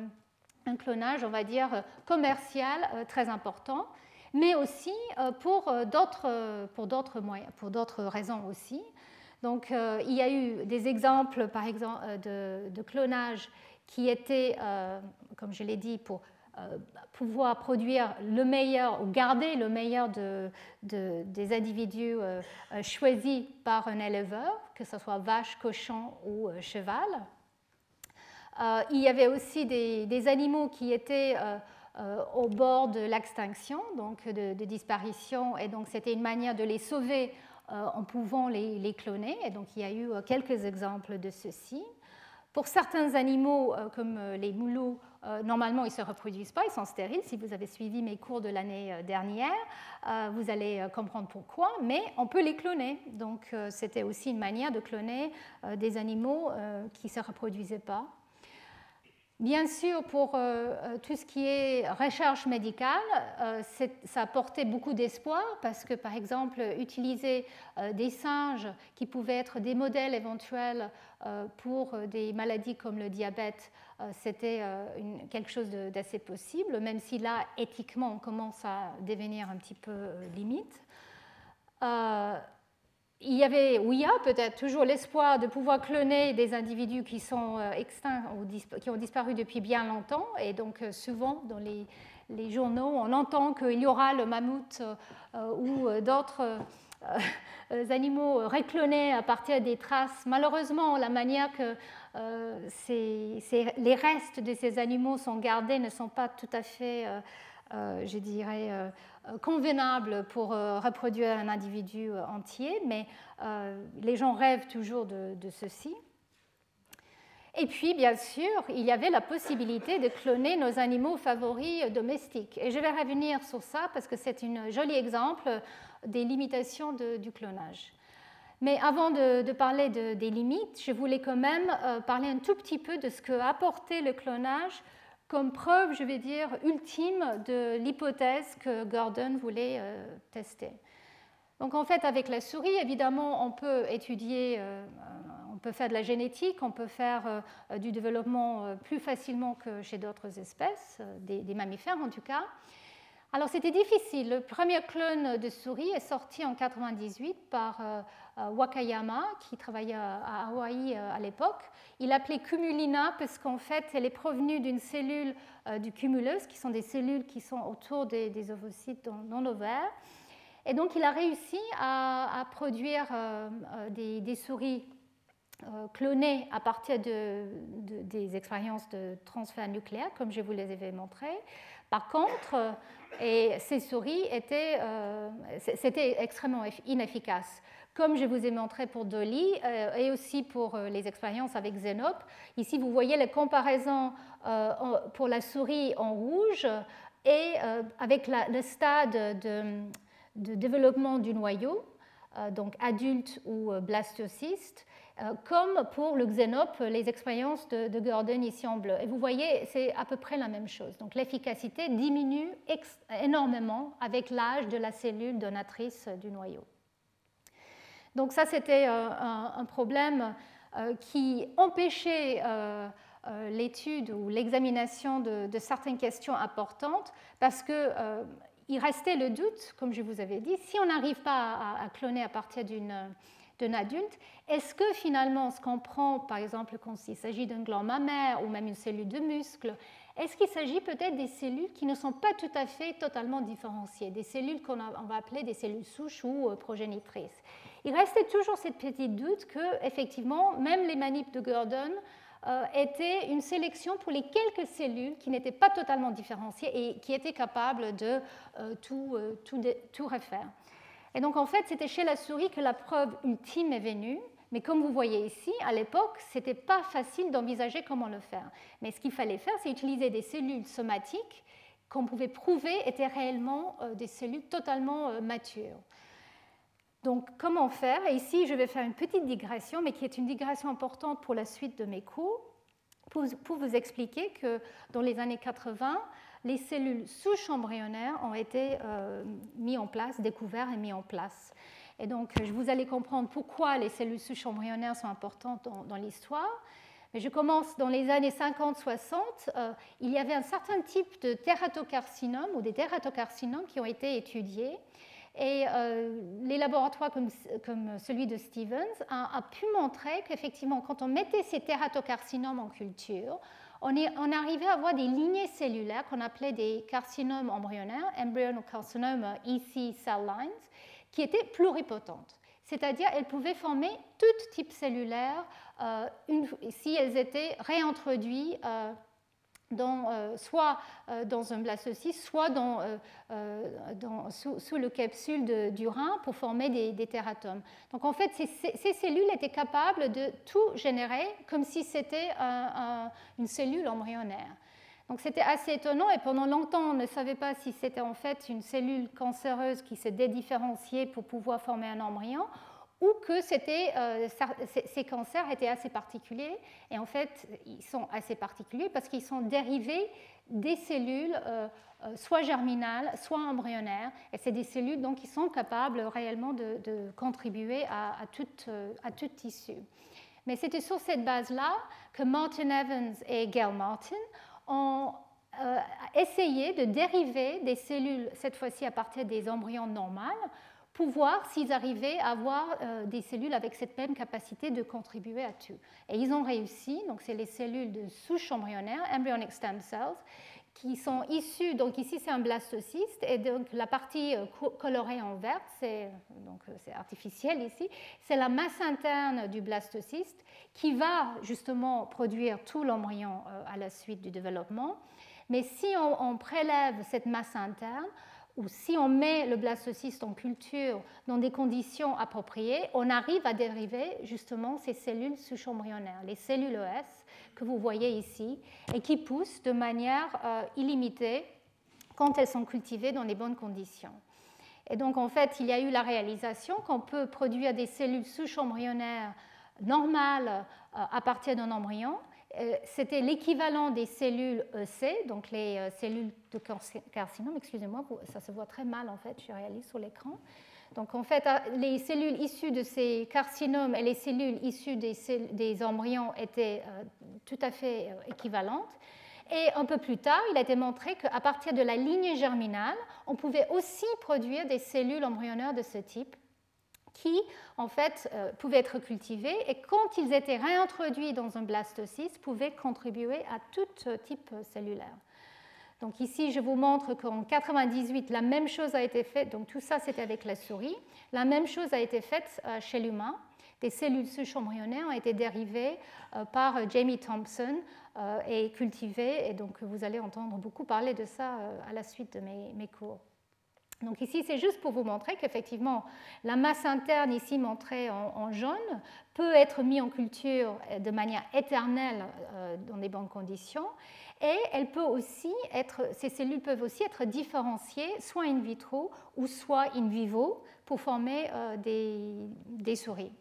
un clonage, on va dire, commercial très important, mais aussi pour d'autres, pour d'autres moyens, pour d'autres raisons aussi. Donc, il y a eu des exemples, par exemple, de, de clonage qui étaient, comme je l'ai dit, pour euh, pouvoir produire le meilleur ou garder le meilleur de, des individus euh, euh, choisis par un éleveur, que ce soit vache, cochon ou cheval. il y avait aussi des, animaux qui étaient au bord de l'extinction, donc de, disparition, et donc c'était une manière de les sauver en pouvant les, les, cloner. Et donc il y a eu quelques exemples de ceci. Pour certains animaux, comme les moulous euh, normalement, ils ne se reproduisent pas, ils sont stériles. Si vous avez suivi mes cours de l'année euh, dernière, euh, vous allez comprendre pourquoi, mais on peut les cloner. Donc, c'était aussi une manière de cloner des animaux qui ne se reproduisaient pas. Bien sûr, pour tout ce qui est recherche médicale, ça a porté beaucoup d'espoir parce que, par exemple, utiliser des singes qui pouvaient être des modèles éventuels pour des maladies comme le diabète euh, c'était euh, quelque chose d'assez possible, même si là, éthiquement, on commence à devenir un petit peu euh, limite. Il y avait, ou il y a peut-être toujours l'espoir de pouvoir cloner des individus qui sont extincts ou qui ont disparu depuis bien longtemps. Et donc, souvent, dans les, journaux, on entend qu'il y aura le mammouth ou d'autres animaux réclonés à partir des traces. Malheureusement, la manière que euh, les restes de ces animaux sont gardés ne sont pas tout à fait, euh, euh, je dirais, convenables pour reproduire un individu entier, mais les gens rêvent toujours de, ceci. Et puis, bien sûr, il y avait la possibilité de cloner nos animaux favoris domestiques. Et je vais revenir sur ça parce que c'est un joli exemple des limitations du clonage. Mais avant de, parler des limites, je voulais quand même euh, parler un tout petit peu de ce que apporté le clonage comme preuve, je vais dire, ultime de l'hypothèse que Gordon voulait euh, tester. Donc en fait, avec la souris, évidemment, on peut étudier, euh, on peut faire de la génétique, on peut faire du développement plus facilement que chez d'autres espèces, des, des, mammifères en tout cas. Alors c'était difficile. Le premier clone de souris est sorti en 98 par euh, Wakayama, qui travaillait à Hawaï euh, à l'époque. Il l'appelait cumulina parce qu'en fait, elle est provenue d'une cellule euh, du cumulus, qui sont des cellules qui sont autour des, ovocytes dans, l'ovaire. Et donc, il a réussi à, produire des, souris clonées à partir de, des expériences de transfert nucléaire, comme je vous les avais montrées. Par contre, et ces souris étaient, c'était extrêmement inefficace comme je vous ai montré pour Dolly euh, et aussi pour euh, les expériences avec Xenop. Ici, vous voyez la comparaison euh, pour la souris en rouge et avec le stade de, développement du noyau, donc adulte ou blastocyste, comme pour le Xenop, les expériences de, de, Gordon ici en bleu. Et vous voyez, c'est à peu près la même chose. Donc l'efficacité diminue énormément avec l'âge de la cellule donatrice du noyau. Donc ça, c'était euh, un, problème euh, qui empêchait euh, l'étude ou l'examination de, certaines questions importantes parce que il restait le doute, comme je vous avais dit, si on n'arrive pas à, cloner à partir d'un adulte, est-ce que finalement ce qu'on prend, par exemple quand il s'agit d'un gland mammaire ou même une cellule de muscle, est-ce qu'il s'agit peut-être des cellules qui ne sont pas tout à fait totalement différenciées, des cellules qu'on va appeler des cellules souches ou progénitrices? Il restait toujours cette petite doute que, effectivement, même les manips de Gordon euh, étaient une sélection pour les quelques cellules qui n'étaient pas totalement différenciées et qui étaient capables de euh, tout, euh, tout, refaire. Et donc, en fait, c'était chez la souris que la preuve ultime est venue, Mais comme vous voyez ici, à l'époque, ce n'était pas facile d'envisager comment le faire. Mais ce qu'il fallait faire, c'est utiliser des cellules somatiques qu'on pouvait prouver étaient réellement des cellules totalement matures. Donc, comment faire? Et ici, je vais faire une petite digression, mais qui est une digression importante pour la suite de mes cours, pour, vous expliquer que dans les années 80, les cellules souches embryonnaires ont été euh, mises en place, découvertes et mises en place. Et donc, vous allez comprendre pourquoi les cellules souches embryonnaires sont importantes dans, l'histoire. Mais je commence dans les années 50-60. Euh, il y avait un certain type de tératocarcinome ou des tératocarcinomes qui ont été étudiés. Et euh, les laboratoires comme, celui de Stevens a, pu montrer qu'effectivement, quand on mettait ces tératocarcinomes en culture, on, on, arrivait à avoir des lignées cellulaires qu'on appelait des carcinomes embryonnaires, embryocarcinoma EC cell lines, qui étaient pluripotentes. C'est-à-dire elles pouvaient former tout type cellulaire euh, si elles étaient réintroduites euh, euh, soit dans un blastocyste, soit dans, sous, le capsule du rein pour former des, des tératomes. Donc en fait, ces, cellules étaient capables de tout générer comme si c'était une cellule embryonnaire. Donc c'était assez étonnant et pendant longtemps on ne savait pas si c'était en fait une cellule cancéreuse qui s'est dédifférenciée pour pouvoir former un embryon ou que euh, ces cancers étaient assez particuliers. Et en fait, ils sont assez particuliers parce qu'ils sont dérivés des cellules euh, euh, soit germinales, soit embryonnaires. Et c'est des cellules donc, qui sont capables réellement de, contribuer à, tout tissu. Mais c'était sur cette base-là que Martin Evans et Gail Martin ont essayé de dériver des cellules, cette fois-ci à partir des embryons normaux, pour voir s'ils arrivaient à avoir euh, des cellules avec cette même capacité de contribuer à tout. Et ils ont réussi, donc c'est les cellules de souche embryonnaire, embryonic stem cells, qui sont issues, donc ici c'est un blastocyste, et donc la partie euh, colorée en vert, c'est, donc c'est artificiel ici, c'est la masse interne du blastocyste qui va justement produire tout l'embryon euh, à la suite du développement. Mais si on, prélève cette masse interne, ou si on met le blastocyste en culture dans des conditions appropriées, on arrive à dériver justement ces cellules sous-embryonnaires, les cellules ES que vous voyez ici, et qui poussent de manière euh, illimitée quand elles sont cultivées dans les bonnes conditions. Et donc en fait, il y a eu la réalisation qu'on peut produire des cellules sous-embryonnaires normales euh, à partir d'un embryon. Euh, c'était l'équivalent des cellules EC, donc les euh, cellules de carcinome, excusez-moi, ça se voit très mal en fait, je réalise sur l'écran. Donc en fait, les cellules issues de ces carcinomes et les cellules issues des, embryons étaient tout à fait équivalentes. Et un peu plus tard, il a été montré qu'à partir de la lignée germinale, on pouvait aussi produire des cellules embryonnaires de ce type qui, en fait, euh, pouvaient être cultivés et quand ils étaient réintroduits dans un blastocyste, pouvaient contribuer à tout type cellulaire. Donc ici, je vous montre qu'en 98, la même chose a été faite. Donc tout ça, c'était avec la souris. La même chose a été faite euh, chez l'humain. Des cellules souches embryonnaires ont été dérivées euh, par Jamie Thompson et cultivées. Et donc vous allez entendre beaucoup parler de ça à la suite de mes cours. Donc ici, c'est juste pour vous montrer qu'effectivement, la masse interne, ici montrée en, jaune, peut être mise en culture de manière éternelle euh, dans des bonnes conditions. Et elle peut aussi être, ces cellules peuvent aussi être différenciées, soit in vitro ou soit in vivo, pour former euh, des souris.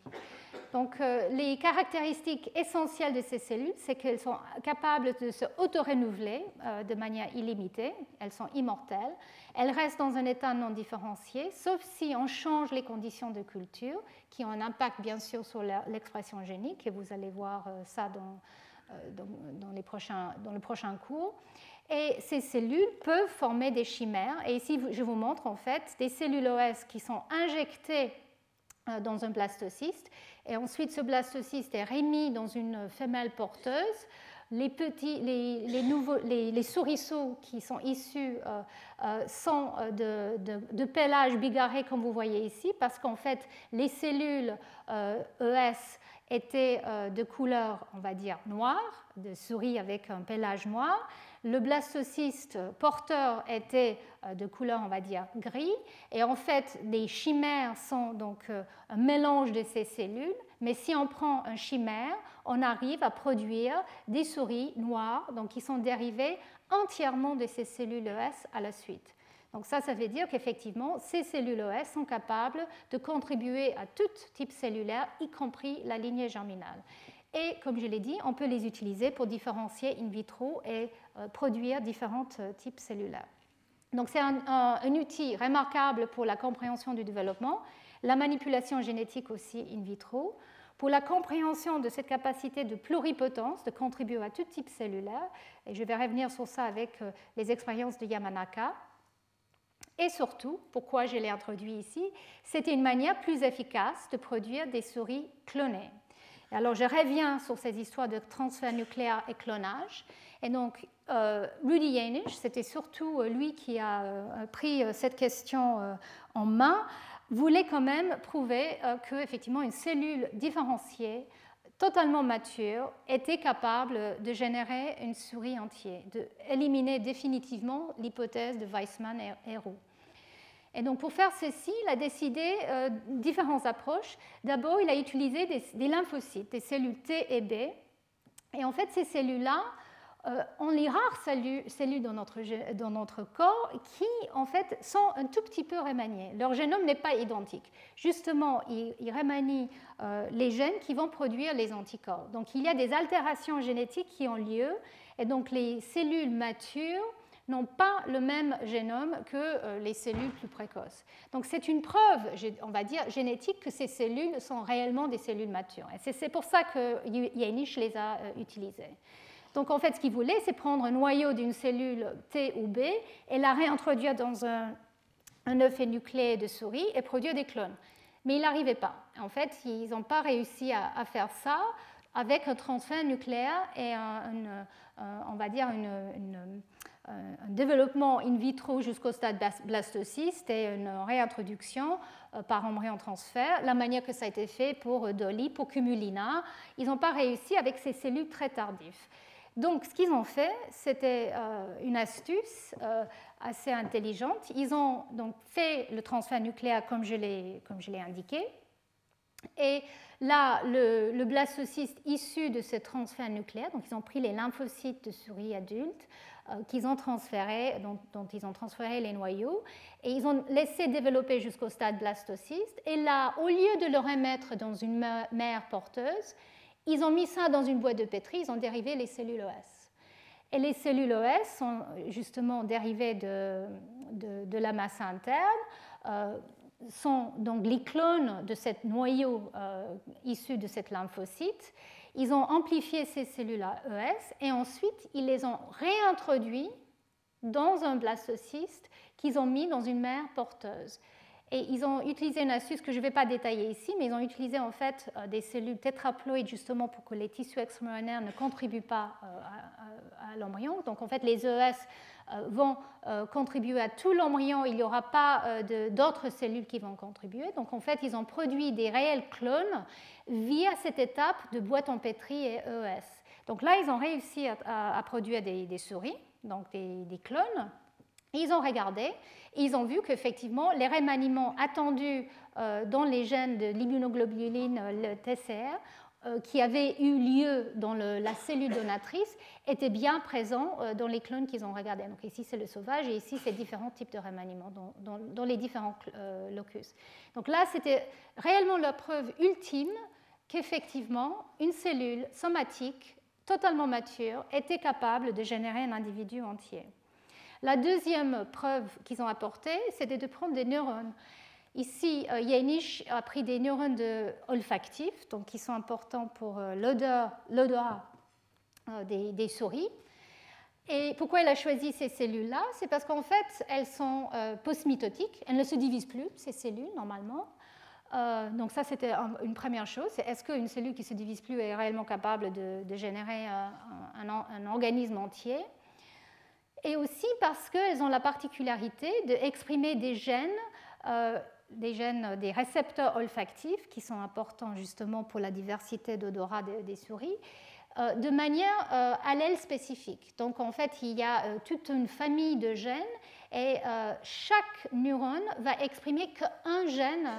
Donc, euh, les caractéristiques essentielles de ces cellules, c'est qu'elles sont capables de se auto-renouveler euh, de manière illimitée, elles sont immortelles, elles restent dans un état non différencié, sauf si on change les conditions de culture, qui ont un impact bien sûr sur l'expression génique, et vous allez voir euh, ça dans, dans, les prochains, le prochain cours. Et ces cellules peuvent former des chimères. Et ici, je vous montre en fait des cellules OS qui sont injectées dans un blastocyste et ensuite, ce blastocyste est remis dans une femelle porteuse. Les, petits, les, nouveaux, les, souriceaux qui sont issus euh, euh, sont euh, de, de, pelage bigarré, comme vous voyez ici, parce qu'en fait, les cellules ES e étaient de couleur, on va dire, noire, de souris avec un pelage noir. Le blastocyste porteur était euh, de couleur, on va dire, gris. Et en fait, les chimères sont donc euh, un mélange de ces cellules, Mais si on prend un chimère, on arrive à produire des souris noires, donc qui sont dérivées entièrement de ces cellules ES à la suite. Donc ça, ça veut dire qu'effectivement, ces cellules ES sont capables de contribuer à tout type cellulaire, y compris la lignée germinale. Et comme je l'ai dit, on peut les utiliser pour différencier in vitro et produire différents euh, types cellulaires. Donc c'est un, un, outil remarquable pour la compréhension du développement, la manipulation génétique aussi in vitro, pour la compréhension de cette capacité de pluripotence de contribuer à tout type cellulaire, et je vais revenir sur ça avec euh, les expériences de Yamanaka, et surtout, pourquoi je l'ai introduit ici, c'était une manière plus efficace de produire des souris clonées. Alors je reviens sur ces histoires de transfert nucléaire et clonage. Et donc, euh, Rudy Janisch, c'était surtout euh, lui qui a euh, pris cette question en main, voulait quand même prouver que effectivement une cellule différenciée totalement mature était capable de générer une souris entière, d'éliminer définitivement l'hypothèse de Weissman et Roux. Et donc pour faire ceci, il a décidé euh, différentes approches. D'abord, il a utilisé des, lymphocytes, des cellules T et B. Et en fait, ces cellules-là euh, ont les rares cellules, dans, notre, corps qui, en fait, sont un tout petit peu remaniées. Leur génome n'est pas identique. Justement, ils, ils remanient euh, les gènes qui vont produire les anticorps. Donc il y a des altérations génétiques qui ont lieu. Et donc les cellules matures n'ont pas le même génome que euh, les cellules plus précoces. Donc c'est une preuve, on va dire, génétique que ces cellules sont réellement des cellules matures. Et c'est pour ça que Janisch les a utilisées. Donc en fait, ce qu'il voulait, c'est prendre un noyau d'une cellule T ou B et la réintroduire dans un, œuf énucléé de souris et produire des clones. Mais il n'arrivait pas. En fait, ils n'ont pas réussi à, faire ça avec un transfert nucléaire et un, on va dire une un développement in vitro jusqu'au stade blastocyste et une réintroduction euh, par embryon transfert, la manière que ça a été fait pour euh, Dolly, pour Cumulina. Ils n'ont pas réussi avec ces cellules très tardives. Donc, ce qu'ils ont fait, c'était euh, une astuce assez intelligente. Ils ont donc fait le transfert nucléaire comme je l'ai indiqué. Et là, le, le, blastocyste issu de ce transfert nucléaire, donc ils ont pris les lymphocytes de souris adultes, euh, qu'ils ont transféré, dont, ils ont transféré les noyaux, et ils ont laissé développer jusqu'au stade blastocyste. Et là, au lieu de le remettre dans une mère porteuse, ils ont mis ça dans une boîte de pétri, ils ont dérivé les cellules OS. Et les cellules OS sont justement dérivées de, de, la masse interne, euh, sont donc les clones de ce noyau euh, issu de cette lymphocyte. Ils ont amplifié ces cellules ES et ensuite ils les ont réintroduits dans un blastocyste qu'ils ont mis dans une mère porteuse. Et ils ont utilisé une astuce que je ne vais pas détailler ici, mais ils ont utilisé en fait euh, des cellules tétraploïdes justement pour que les tissus extraembryonaires ne contribuent pas euh, à, l'embryon. Donc en fait, les ES euh, vont contribuer à tout l'embryon, il n'y aura pas d'autres cellules qui vont contribuer. Donc en fait, ils ont produit des réels clones via cette étape de boîte en pétri et ES. Donc là, ils ont réussi à, produire des, souris, donc des clones. Ils ont regardé ils ont vu qu'effectivement, les remaniements attendus euh, dans les gènes de l'immunoglobuline, le TCR, euh, qui avaient eu lieu dans la cellule donatrice étaient bien présents euh, dans les clones qu'ils ont regardés. Donc ici c'est le sauvage et ici c'est différents types de remaniements dans, dans les différents locus. Donc là c'était réellement la preuve ultime qu'effectivement une cellule somatique totalement mature était capable de générer un individu entier. La deuxième preuve qu'ils ont apportée, c'était de prendre des neurones. Ici, euh, Janisch a pris des neurones de olfactifs, donc qui sont importants pour euh, l'odorat euh, des, souris. Et pourquoi elle a choisi ces cellules-là? C'est parce qu'en fait, elles sont postmitotiques, elles ne se divisent plus, ces cellules, normalement. donc ça, c'était une première chose. est-ce qu'une cellule qui se divise plus est réellement capable de, générer un, organisme entier? Et aussi parce qu'elles ont la particularité d'exprimer des gènes, euh, des gènes, des récepteurs olfactifs qui sont importants justement pour la diversité d'odorat des, souris, euh, de manière euh, allèle spécifique. Donc en fait, il y a toute une famille de gènes et chaque neurone va exprimer qu'un gène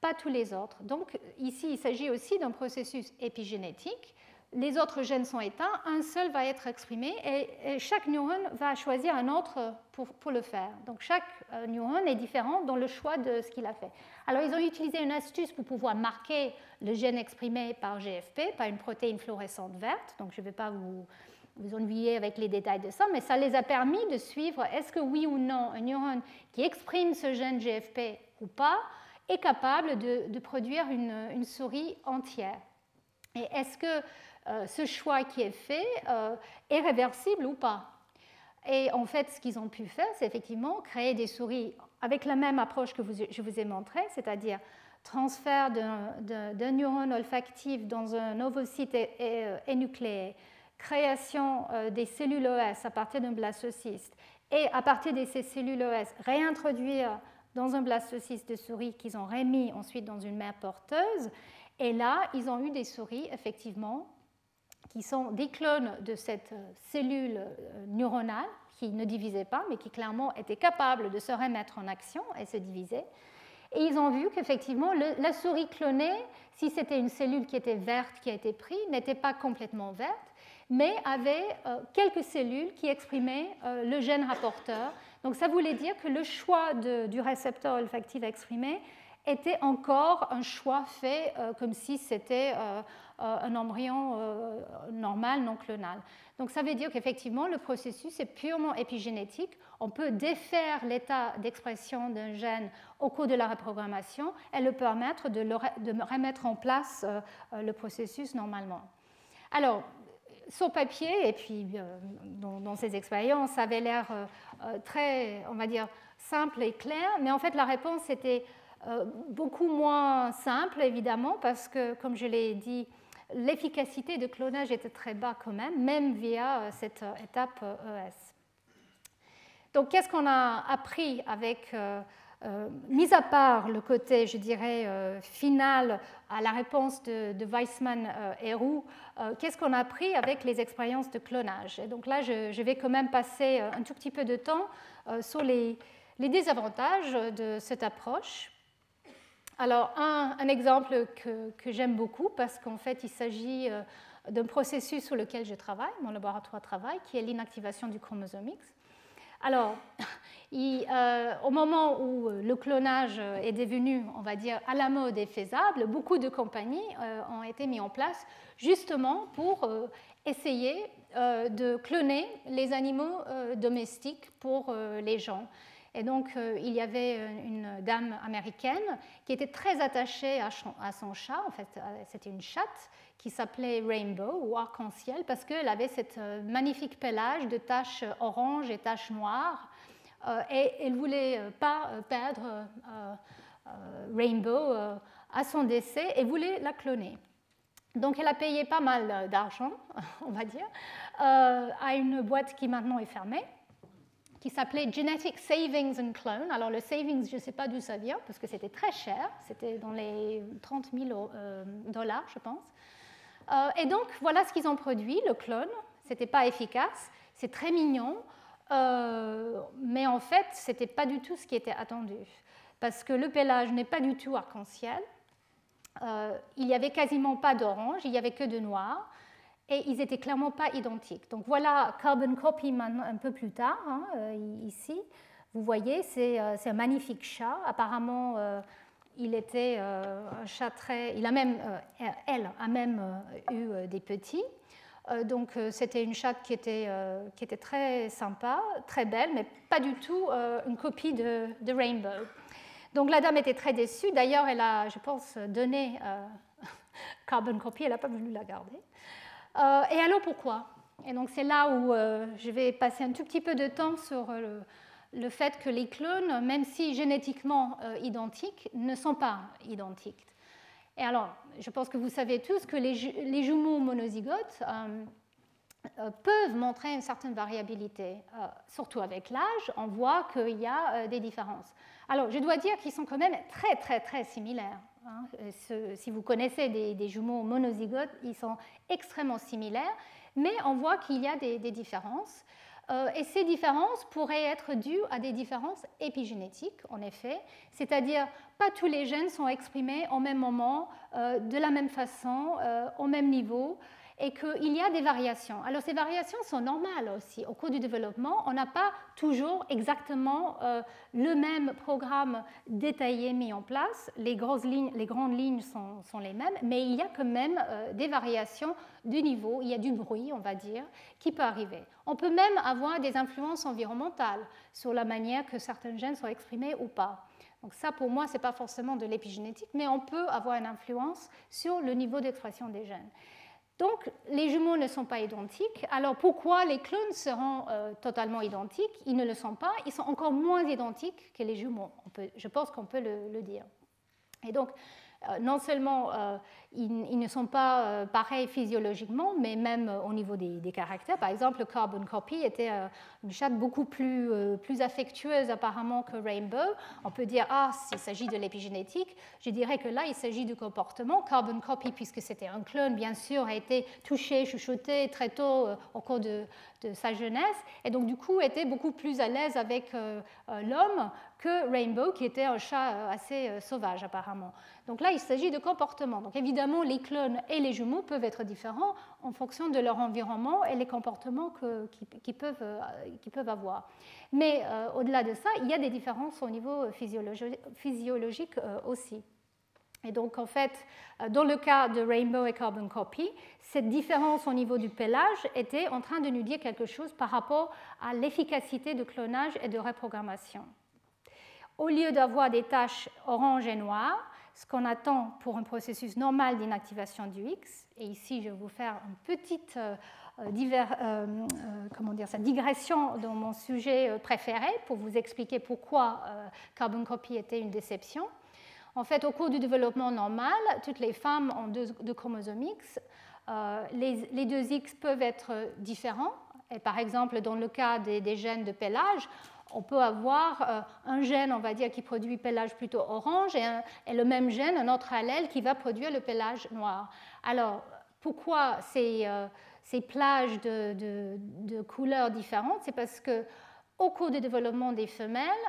pas tous les autres. Donc ici, il s'agit aussi d'un processus épigénétique. Les autres gènes sont éteints, un seul va être exprimé et, chaque neurone va choisir un autre pour, le faire. Donc chaque euh, neurone est différent dans le choix de ce qu'il a fait. Alors ils ont utilisé une astuce pour pouvoir marquer le gène exprimé par GFP, par une protéine fluorescente verte. Donc je ne vais pas vous, ennuyer avec les détails de ça, mais ça les a permis de suivre est-ce que oui ou non un neurone qui exprime ce gène GFP ou pas est capable de, produire une, souris entière. Et est-ce que ce choix qui est fait euh, est réversible ou pas Et en fait, ce qu'ils ont pu faire, c'est effectivement créer des souris avec la même approche que je vous ai montré, c'est-à-dire transfert d'un neurone olfactif dans un ovocyte énucléé, création euh, des cellules OS à partir d'un blastocyste, et à partir de ces cellules OS, réintroduire dans un blastocyste de souris qu'ils ont remis ensuite dans une mère porteuse. Et là, ils ont eu des souris, effectivement, qui sont des clones de cette euh, cellule euh, neuronale qui ne divisait pas, mais qui clairement était capable de se remettre en action et se diviser. Et ils ont vu qu'effectivement, la souris clonée, si c'était une cellule qui était verte qui a été prise, n'était pas complètement verte, mais avait euh, quelques cellules qui exprimaient le gène rapporteur donc ça voulait dire que le choix du récepteur olfactif exprimé était encore un choix fait euh, comme si c'était euh, euh, un embryon normal, non clonal. Donc ça veut dire qu'effectivement, le processus est purement épigénétique. On peut défaire l'état d'expression d'un gène au cours de la reprogrammation et le permettre de, remettre en place le processus normalement. Alors, sur papier, et puis euh, dans, ces expériences, ça avait l'air très, on va dire, simple et clair, mais en fait la réponse était beaucoup moins simple, évidemment, parce que, comme je l'ai dit, l'efficacité de clonage était très bas quand même, même via cette étape ES. Donc, qu'est-ce qu'on a appris avec euh, mis à part le côté, je dirais, euh, final à la réponse de, Weissman euh, et Roux, qu'est-ce qu'on a appris avec les expériences de clonage? Et donc là, je, vais quand même passer un tout petit peu de temps sur les, désavantages de cette approche. Alors, un, exemple que, j'aime beaucoup, parce qu'en fait, il s'agit d'un processus sur lequel je travaille, mon laboratoire travaille, qui est l'inactivation du chromosome X. Alors, euh, au moment où euh, le clonage est devenu, on va dire, à la mode et faisable, beaucoup de compagnies euh, ont été mises en place justement pour essayer de cloner les animaux domestiques pour les gens. Et donc, il y avait une dame américaine qui était très attachée à son chat. En fait, c'était une chatte qui s'appelait Rainbow ou arc-en-ciel parce qu'elle avait cette euh, magnifique pelage de taches oranges et taches noires euh, et elle ne voulait euh, pas perdre Rainbow à son décès et voulait la cloner. Donc elle a payé pas mal d'argent, on va dire, à une boîte qui maintenant est fermée, qui s'appelait Genetic Savings and Clone. Alors le savings, je ne sais pas d'où ça vient, parce que c'était très cher, c'était dans les 30 000 dollars, je pense. Euh, et donc, voilà ce qu'ils ont produit, le clone. Ce n'était pas efficace, c'est très mignon, euh, mais en fait, ce n'était pas du tout ce qui était attendu. Parce que le pelage n'est pas du tout arc-en-ciel. Euh, il n'y avait quasiment pas d'orange, il n'y avait que de noir. Et ils n'étaient clairement pas identiques. Donc voilà Carbon Copy un peu plus tard, hein, ici. Vous voyez, c'est un magnifique chat. Apparemment, il était euh, un chat très. Il a même, euh, elle a même euh, eu des petits. donc c'était une chatte qui était, qui était très sympa, très belle, mais pas du tout une copie de, Rainbow. Donc la dame était très déçue. D'ailleurs, elle a, je pense, donné Carbon Copy, elle n'a pas voulu la garder. Et alors pourquoi? Et donc c'est là où je vais passer un tout petit peu de temps sur le, le fait que les clones, même si génétiquement euh, identiques, ne sont pas identiques. Et alors, je pense que vous savez tous que les, jumeaux monozygotes euh, euh, peuvent montrer une certaine variabilité. surtout avec l'âge, on voit qu'il y a des différences. Alors, je dois dire qu'ils sont quand même très, très, très similaires. Hein. si vous connaissez des, jumeaux monozygotes, ils sont extrêmement similaires, mais on voit qu'il y a des différences. et ces différences pourraient être dues à des différences épigénétiques, en effet, c'est-à-dire pas tous les gènes sont exprimés au même moment, de la même façon, au même niveau et qu'il y a des variations. Alors ces variations sont normales aussi. Au cours du développement, on n'a pas toujours exactement euh, le même programme détaillé mis en place. Les, grandes lignes sont, sont, les mêmes, mais il y a quand même euh, des variations du niveau, il y a du bruit, on va dire, qui peut arriver. On peut même avoir des influences environnementales sur la manière que certains gènes sont exprimés ou pas. Donc ça, pour moi, ce n'est pas forcément de l'épigénétique, mais on peut avoir une influence sur le niveau d'expression des gènes. Donc, les jumeaux ne sont pas identiques. Alors, pourquoi les clones seront euh, totalement identiques? Ils ne le sont pas. Ils sont encore moins identiques que les jumeaux. je pense qu'on peut le, dire. Et donc, euh, non seulement euh, ils, ne sont pas euh, pareils physiologiquement, mais même au niveau des, caractères. Par exemple, le Carbon Copy était une chatte beaucoup plus, plus affectueuse apparemment que Rainbow. On peut dire, ah, s'il s'agit de l'épigénétique, je dirais que là, il s'agit du comportement. Carbon Copy, puisque c'était un clone, bien sûr, a été touché, chuchoté très tôt au cours de sa jeunesse, et donc du coup était beaucoup plus à l'aise avec l'homme que Rainbow, qui était un chat assez sauvage apparemment. Donc là, il s'agit de comportement. Donc évidemment, les clones et les jumeaux peuvent être différents en fonction de leur environnement et les comportements qu'ils peuvent, euh, peuvent, avoir. Mais euh, au-delà de ça, il y a des différences au niveau physiologique euh, aussi. Et donc, en fait, dans le cas de Rainbow et Carbon Copy, cette différence au niveau du pelage était en train de nous dire quelque chose par rapport à l'efficacité de clonage et de reprogrammation. Au lieu d'avoir des taches orange et noires, ce qu'on attend pour un processus normal d'inactivation du X. Et ici, je vais vous faire une petite euh, euh, euh, comment dire, digression dans mon sujet préféré pour vous expliquer pourquoi Carbon Copy était une déception. En fait, au cours du développement normal, toutes les femmes ont deux, chromosomes X. Les, deux X peuvent être différents. Et par exemple, dans le cas des, des gènes de pelage, on peut avoir euh, un gène, on va dire, qui produit pelage plutôt orange et, le même gène, un autre allèle, qui va produire le pelage noir. Alors, pourquoi ces, euh, plages de, couleurs différentes? C'est parce que au cours du développement des femelles,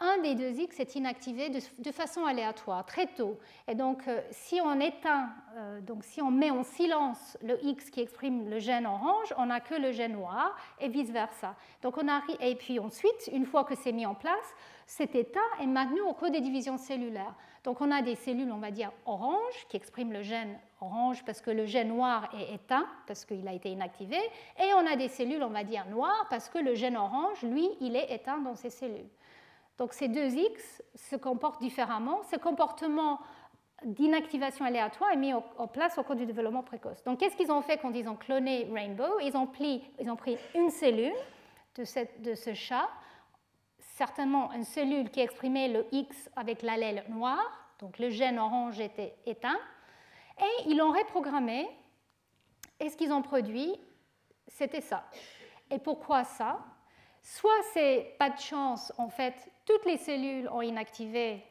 un des deux X est inactivé de, façon aléatoire, très tôt. Et donc, euh, si on éteint, euh, donc si on met en silence le X qui exprime le gène orange, on n'a que le gène noir et vice-versa. Donc, on arrive, et puis ensuite, une fois que c'est mis en place, cet état est maintenu au cours des divisions cellulaires. Donc, on a des cellules, on va dire, orange, qui expriment le gène orange parce que le gène noir est éteint, parce qu'il a été inactivé, et on a des cellules, on va dire, noires, parce que le gène orange, lui, il est éteint dans ces cellules. Donc ces deux X se comportent différemment. Ce comportement d'inactivation aléatoire est mis en place au cours du développement précoce. Donc qu'est-ce qu'ils ont fait quand ils ont cloné Rainbow? Ils ont, pris, une cellule de, de, ce chat, certainement une cellule qui exprimait le X avec l'allèle noir, donc le gène orange était éteint, et ils l'ont reprogrammé, et ce qu'ils ont produit, c'était ça. Et pourquoi ça? Soit c'est pas de chance, en fait, toutes les cellules ont inactivé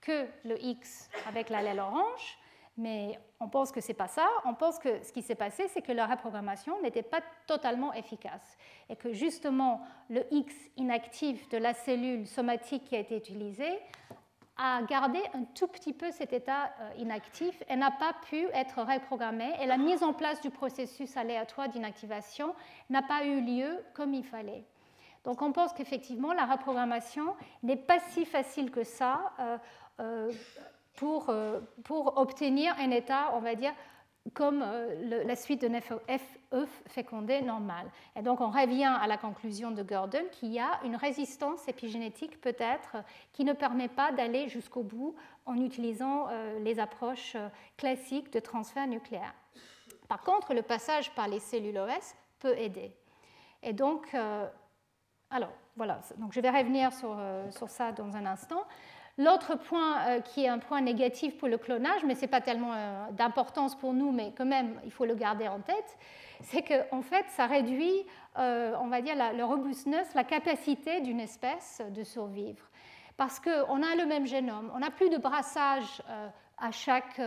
que le X avec l'allèle orange, mais on pense que ce n'est pas ça. On pense que ce qui s'est passé, c'est que la reprogrammation n'était pas totalement efficace et que justement le X inactif de la cellule somatique qui a été utilisée a gardé un tout petit peu cet état euh, inactif et n'a pas pu être reprogrammé et la mise en place du processus aléatoire d'inactivation n'a pas eu lieu comme il fallait. Donc on pense qu'effectivement, la reprogrammation n'est pas si facile que ça euh, euh, pour, euh, pour, obtenir un état, on va dire, comme la suite de FE fécondé normal. Et donc on revient à la conclusion de Gordon qu'il y a une résistance épigénétique peut-être qui ne permet pas d'aller jusqu'au bout en utilisant les approches classiques de transfert nucléaire. Par contre, le passage par les cellules OS peut aider. Et donc, alors, voilà, donc je vais revenir sur, euh, sur ça dans un instant. L'autre point euh, qui est un point négatif pour le clonage, mais ce n'est pas tellement euh, d'importance pour nous, mais quand même, il faut le garder en tête, c'est qu'en en fait, ça réduit, on va dire, la, la robustness, la capacité d'une espèce de survivre. Parce qu'on a le même génome, on n'a plus de brassage à chaque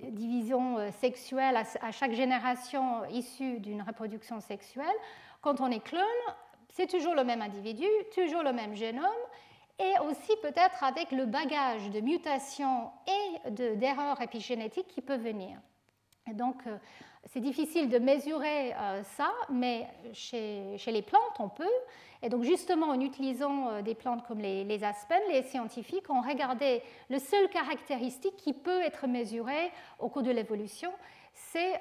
division sexuelle, à, chaque génération issue d'une reproduction sexuelle. Quand on est clone, c'est toujours le même individu, toujours le même génome, et aussi peut-être avec le bagage de mutations et d'erreurs épigénétiques qui peut venir. Donc, euh, c'est difficile de mesurer euh, ça, mais chez, les plantes, on peut. Et donc, justement, en utilisant euh, des plantes comme les, les aspens, les scientifiques ont regardé le seul caractéristique qui peut être mesuré au cours de l'évolution, c'est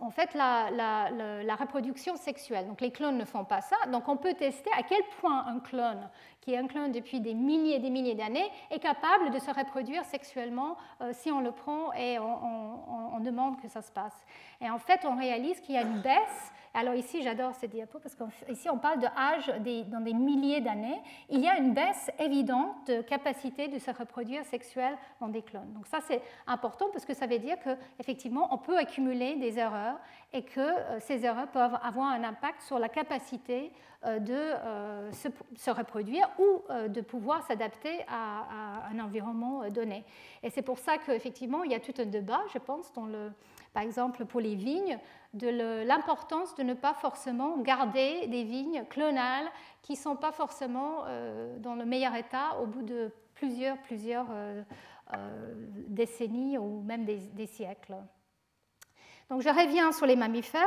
en fait la, reproduction sexuelle. Donc les clones ne font pas ça. Donc on peut tester à quel point un clone, qui est un clone depuis des milliers et des milliers d'années, est capable de se reproduire sexuellement euh, si on le prend et on, demande que ça se passe. Et en fait, on réalise qu'il y a une baisse alors ici, j'adore ces diapos parce qu'ici, on parle de âge dans des milliers d'années. Il y a une baisse évidente de capacité de se reproduire sexuelle dans des clones. Donc ça, c'est important parce que ça veut dire qu'effectivement, on peut accumuler des erreurs et que euh, ces erreurs peuvent avoir un impact sur la capacité euh, de euh, se, reproduire ou de pouvoir s'adapter à, un environnement donné. Et c'est pour ça qu'effectivement, il y a tout un débat, je pense, par exemple pour les vignes, de l'importance de ne pas forcément garder des vignes clonales qui ne sont pas forcément dans le meilleur état au bout de plusieurs, plusieurs décennies ou même des, siècles. Donc je reviens sur les mammifères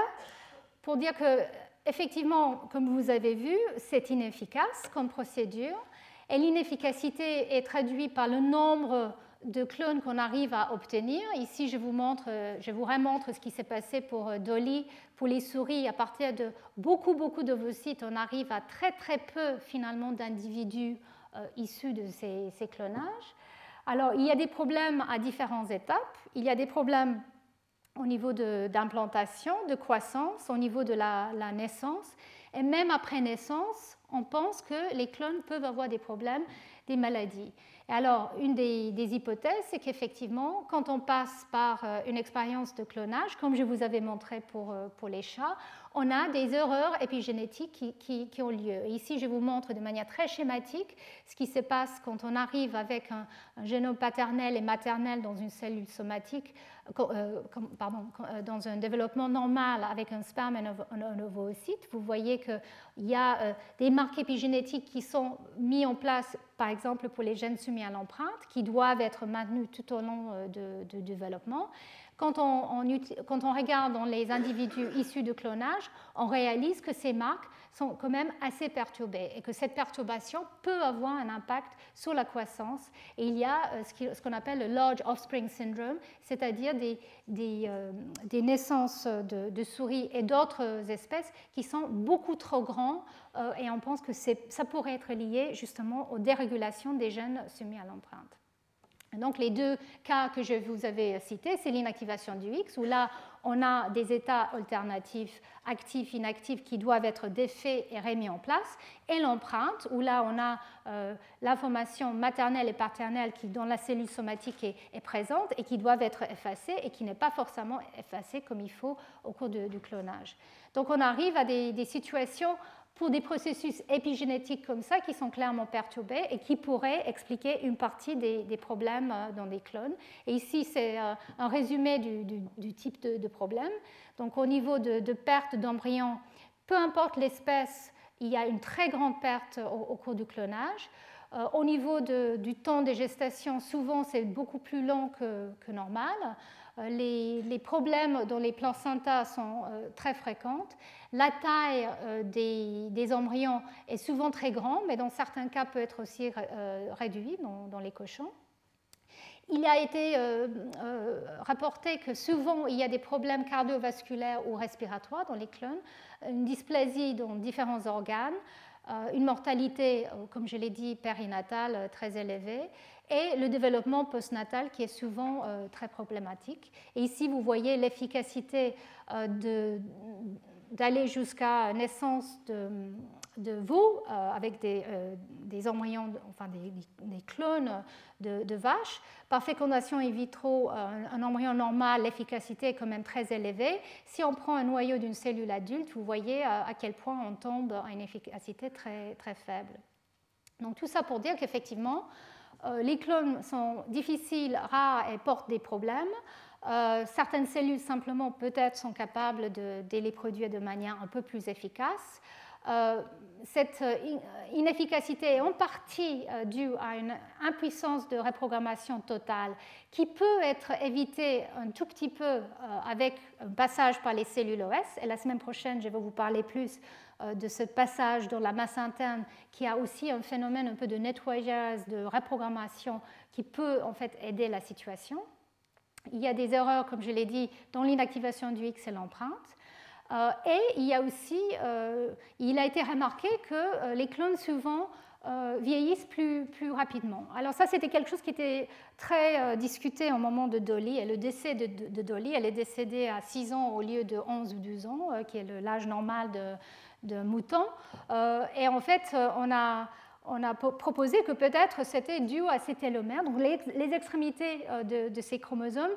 pour dire que, effectivement, comme vous avez vu, c'est inefficace comme procédure. Et l'inefficacité est traduite par le nombre de clones qu'on arrive à obtenir. Ici, je vous, montre, je vous remontre ce qui s'est passé pour euh, Dolly, pour les souris. À partir de beaucoup, beaucoup d'ovocytes, on arrive à très, très peu finalement d'individus euh, issus de ces, clonages. Alors, il y a des problèmes à différentes étapes. Il y a des problèmes au niveau d'implantation, de, croissance, au niveau de la, naissance. Et même après naissance, on pense que les clones peuvent avoir des problèmes, des maladies alors, une des, hypothèses, c'est qu'effectivement, quand on passe par euh, une expérience de clonage, comme je vous avais montré pour, euh, pour les chats, on a des erreurs épigénétiques qui, ont lieu. ici, je vous montre de manière très schématique ce qui se passe quand on arrive avec un, génome paternel et maternel dans une cellule somatique, euh, pardon, euh, dans un développement normal avec un sperme et un, ovocyte. Vous voyez qu'il y a euh, des marques épigénétiques qui sont mises en place, par exemple pour les gènes soumis à l'empreinte, qui doivent être maintenus tout au long du développement. Quand on, regarde dans les individus issus de clonage, on réalise que ces marques sont quand même assez perturbées et que cette perturbation peut avoir un impact sur la croissance. Et il y a euh, ce qu'on appelle le Large Offspring Syndrome, c'est-à-dire des, euh, naissances de, souris et d'autres espèces qui sont beaucoup trop grands euh, et on pense que ça pourrait être lié justement aux dérégulations des gènes soumis à l'empreinte. Donc les deux cas que je vous avais cités, c'est l'inactivation du X, où là on a des états alternatifs actifs, inactifs qui doivent être défaits et remis en place, et l'empreinte, où là on a euh, l'information maternelle et paternelle qui dans la cellule somatique est, présente et qui doivent être effacées et qui n'est pas forcément effacée comme il faut au cours du clonage. Donc on arrive à des situations pour des processus épigénétiques comme ça qui sont clairement perturbés et qui pourraient expliquer une partie des, problèmes euh, dans des clones. Et ici, c'est euh, un résumé du, type de, problème. Donc au niveau de, perte d'embryons, peu importe l'espèce, il y a une très grande perte au, cours du clonage. Euh, au niveau du temps de gestation, souvent c'est beaucoup plus long que normal. Euh, les, problèmes dans les placentas sont euh, très fréquents. La taille euh, des, embryons est souvent très grande, mais dans certains cas peut être aussi réduite dans, les cochons. Il a été rapporté que souvent il y a des problèmes cardiovasculaires ou respiratoires dans les clones, une dysplasie dans différents organes, une mortalité, comme je l'ai dit, périnatale très élevée, et le développement postnatal qui est souvent euh, très problématique. Et ici, vous voyez l'efficacité euh, d'aller jusqu'à naissance de, de veaux euh, avec des, embryons, enfin des, clones de, vaches. Par fécondation in vitro, un, embryon normal, l'efficacité est quand même très élevée. Si on prend un noyau d'une cellule adulte, vous voyez à quel point on tombe à une efficacité très, très faible. Donc tout ça pour dire qu'effectivement, les clones sont difficiles, rares et portent des problèmes. certaines cellules simplement peut-être sont capables de, de, les produire de manière un peu plus efficace. Euh, cette euh, inefficacité est en partie euh, due à une impuissance de reprogrammation totale qui peut être évitée un tout petit peu avec un passage par les cellules OS. Et la semaine prochaine, je vais vous parler plus de ce passage dans la masse interne qui a aussi un phénomène un peu de nettoyage, de reprogrammation qui peut en fait aider la situation. Il y a des erreurs, comme je l'ai dit, dans l'inactivation du X et l'empreinte. Euh, et il y a aussi, euh, il a été remarqué que euh, les clones souvent vieillissent plus, plus, rapidement. Alors ça, c'était quelque chose qui était très discuté au moment de Dolly et le décès de, Dolly. Elle est décédée à 6 ans au lieu de 11 ou 12 ans, qui est l'âge normal de, de mouton. et en fait, on a on a proposé que peut-être c'était dû à ces télomères, donc les, extrémités de, de, ces chromosomes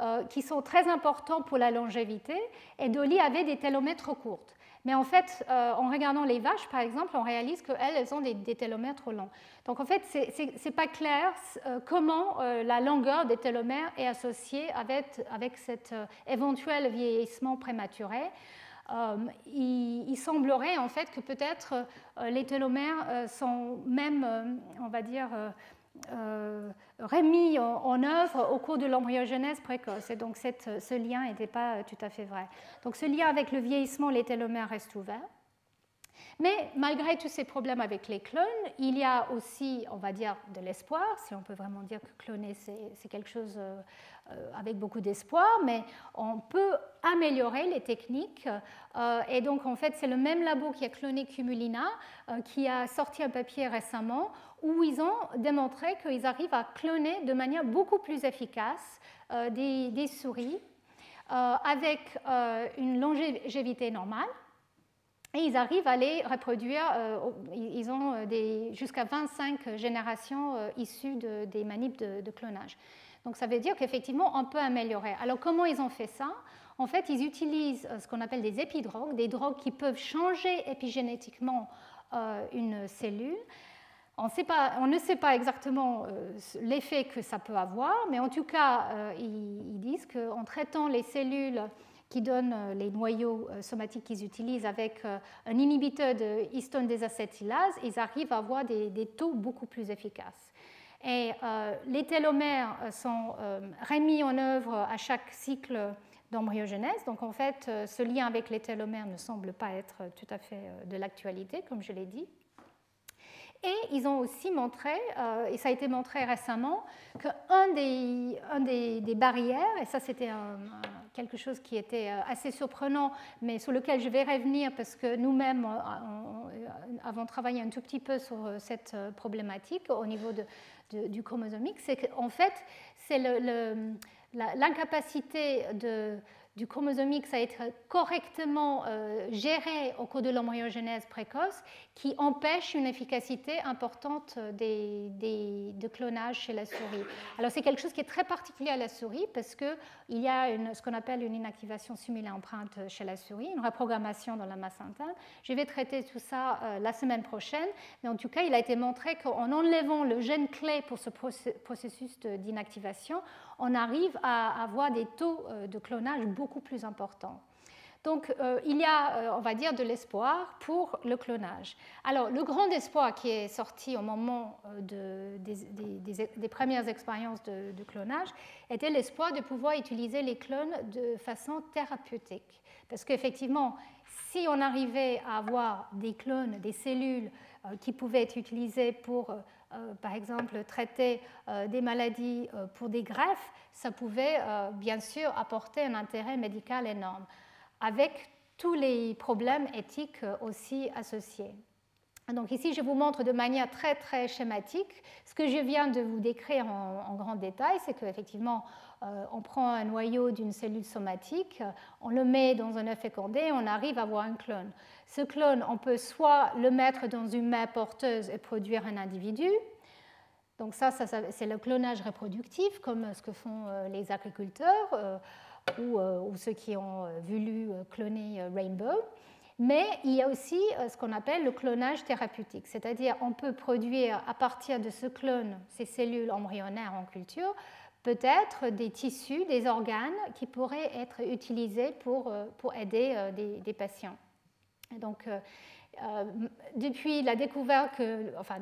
euh, qui sont très importants pour la longévité, et Dolly avait des télomères trop courtes. Mais en fait, euh, en regardant les vaches, par exemple, on réalise qu'elles, elles ont des, télomères trop longs. Donc en fait, ce n'est pas clair euh, comment la longueur des télomères est associée avec cet éventuel vieillissement prématuré. Il, il, semblerait en fait que peut-être les télomères sont même, on va dire, euh, remis en, œuvre au cours de l'embryogenèse précoce. Et donc ce lien n'était pas tout à fait vrai. Donc ce lien avec le vieillissement, les télomères restent ouverts. Mais malgré tous ces problèmes avec les clones, il y a aussi, on va dire, de l'espoir, si on peut vraiment dire que cloner, c'est quelque chose euh, euh, avec beaucoup d'espoir, mais on peut améliorer les techniques. et donc, en fait, c'est le même labo qui a cloné Cumulina, qui a sorti un papier récemment où ils ont démontré qu'ils arrivent à cloner de manière beaucoup plus efficace euh, des, souris euh, avec euh, une longévité normale. Et ils arrivent à les reproduire, ils ont jusqu'à 25 générations issues des manips de, clonage. Donc ça veut dire qu'effectivement, on peut améliorer. Alors comment ils ont fait ça? En fait, ils utilisent ce qu'on appelle des épidrogues, des drogues qui peuvent changer épigénétiquement une cellule. On, ne sait pas exactement euh, l'effet que ça peut avoir, mais en tout cas, euh, ils, disent qu'en traitant les cellules qui donnent euh, les noyaux somatiques qu'ils utilisent avec un inhibiteur de histone désacétylase, ils arrivent à avoir des, taux beaucoup plus efficaces. Et les télomères sont remis en œuvre à chaque cycle d'embryogenèse. Donc en fait, ce lien avec les télomères ne semble pas être tout à fait de l'actualité, comme je l'ai dit. Et ils ont aussi montré, euh, et ça a été montré récemment, qu'un des, un des, barrières, et ça c'était quelque chose qui était euh, assez surprenant, mais sur lequel je vais revenir parce que nous-mêmes avons travaillé un tout petit peu sur euh, cette problématique au niveau du chromosomique, c'est qu'en fait, c'est l'incapacité de du chromosomique à être correctement euh, géré au cours de l'embryogenèse précoce qui empêche une efficacité importante des, de clonage chez la souris. Alors c'est quelque chose qui est très particulier à la souris parce qu'il y a ce qu'on appelle une inactivation similaire empreinte chez la souris, une reprogrammation dans la masse interne. Je vais traiter tout ça euh, la semaine prochaine, mais en tout cas il a été montré qu'en enlevant le gène clé pour ce processus d'inactivation, on arrive à avoir des taux euh, de clonage beaucoup plus importants. Donc euh, il y a, euh, on va dire, de l'espoir pour le clonage. Alors le grand espoir qui est sorti au moment des, premières expériences de, clonage était l'espoir de pouvoir utiliser les clones de façon thérapeutique. Parce qu'effectivement, si on arrivait à avoir des clones, des cellules qui pouvaient être utilisées pour par exemple, traiter euh, des maladies euh, pour des greffes, ça pouvait bien sûr apporter un intérêt médical énorme, avec tous les problèmes éthiques aussi associés. Donc ici, je vous montre de manière très très schématique ce que je viens de vous décrire en, grand détail, c'est qu'effectivement, on prend un noyau d'une cellule somatique, on le met dans un œuf fécondé, on arrive à avoir un clone. Ce clone, on peut soit le mettre dans une main porteuse et produire un individu. Donc ça, c'est le clonage reproductif, comme ce que font euh, les agriculteurs euh, ou, euh, ou, ceux qui ont voulu cloner Rainbow. Mais il y a aussi ce qu'on appelle le clonage thérapeutique, c'est-à-dire on peut produire à partir de ce clone, ces cellules embryonnaires en culture, peut-être des tissus, des organes qui pourraient être utilisés pour, pour aider des, des patients. donc, euh, depuis la découverte, enfin,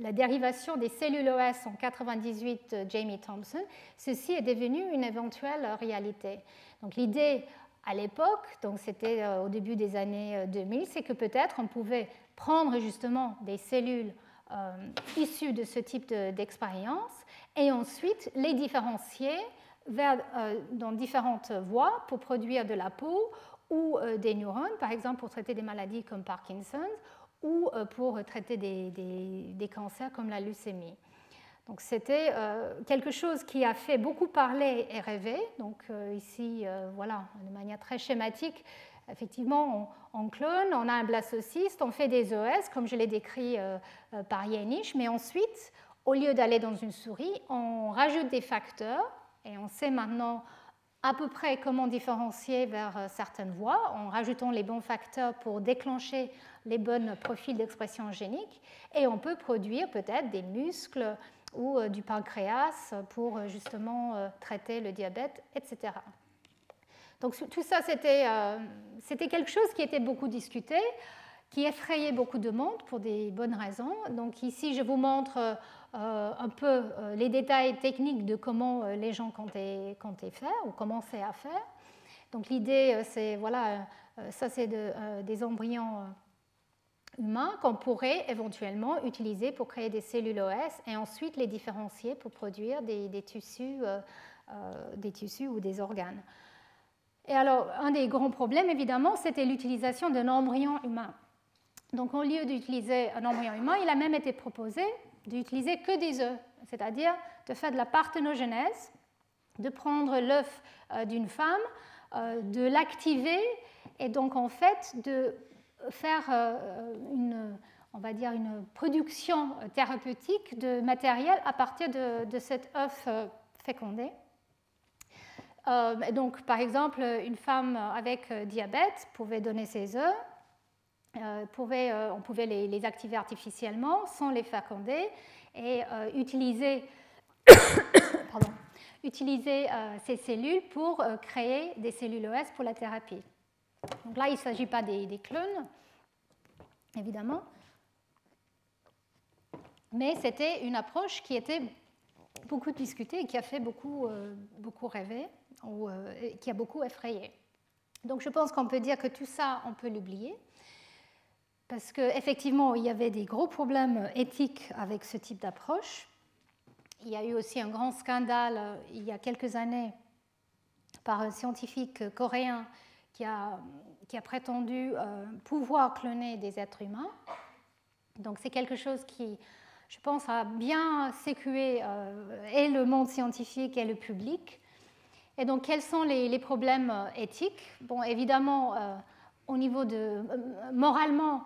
la dérivation des cellules OS en 98, euh, Jamie Thompson, ceci est devenu une éventuelle réalité. Donc l'idée à l'époque, donc c'était euh, au début des années 2000, c'est que peut-être on pouvait prendre justement des cellules issues de ce type d'expérience et ensuite les différencier vers, dans différentes voies pour produire de la peau ou euh, des neurones, par exemple pour traiter des maladies comme Parkinson ou euh, pour traiter des, cancers comme la leucémie. Donc c'était euh, quelque chose qui a fait beaucoup parler et rêver. Donc ici, voilà, de manière très schématique, effectivement, on, clone, on a un blastocyste, on fait des OS, comme je l'ai décrit par Yenish, mais ensuite, au lieu d'aller dans une souris, on rajoute des facteurs, et on sait maintenant à peu près comment différencier vers euh, certaines voies en rajoutant les bons facteurs pour déclencher les bons profils d'expression génique et on peut produire peut-être des muscles ou euh, du pancréas pour euh, justement traiter le diabète, etc. Donc tout ça, c'était quelque chose qui était beaucoup discuté, qui effrayait beaucoup de monde pour des bonnes raisons. Donc ici, je vous montre un peu euh, les détails techniques de comment euh, les gens comptaient, faire ou commençaient à faire. Donc l'idée, c'est, voilà, ça c'est des embryons humains qu'on pourrait éventuellement utiliser pour créer des cellules OS et ensuite les différencier pour produire des, tissus, des tissus ou des organes. Et alors, un des grands problèmes, évidemment, c'était l'utilisation d'un embryon humain. Donc, au lieu d'utiliser un embryon humain, il a même été proposé d'utiliser que des œufs, c'est-à-dire de faire de la parthénogenèse, de prendre l'œuf euh, d'une femme, euh, de l'activer et donc en fait de faire euh, une, on va dire une production thérapeutique de matériel à partir de, de cet œuf fécondé. donc, par exemple, une femme avec diabète pouvait donner ses œufs, euh, euh, on pouvait les, activer artificiellement sans les féconder et euh, utiliser, ces cellules pour créer des cellules OS pour la thérapie. Donc là, il ne s'agit pas des, clones, évidemment, mais c'était une approche qui était beaucoup discutée et qui a fait beaucoup, beaucoup rêver ou qui a beaucoup effrayé. Donc je pense qu'on peut dire que tout ça, on peut l'oublier parce qu'effectivement, il y avait des gros problèmes éthiques avec ce type d'approche. Il y a eu aussi un grand scandale euh, il y a quelques années par un scientifique coréen qui a, qui a prétendu euh, pouvoir cloner des êtres humains. Donc c'est quelque chose qui, je pense, a bien sécué euh, et le monde scientifique et le public. Et donc quels sont les, problèmes éthiques? Bon, évidemment, au niveau de moralement,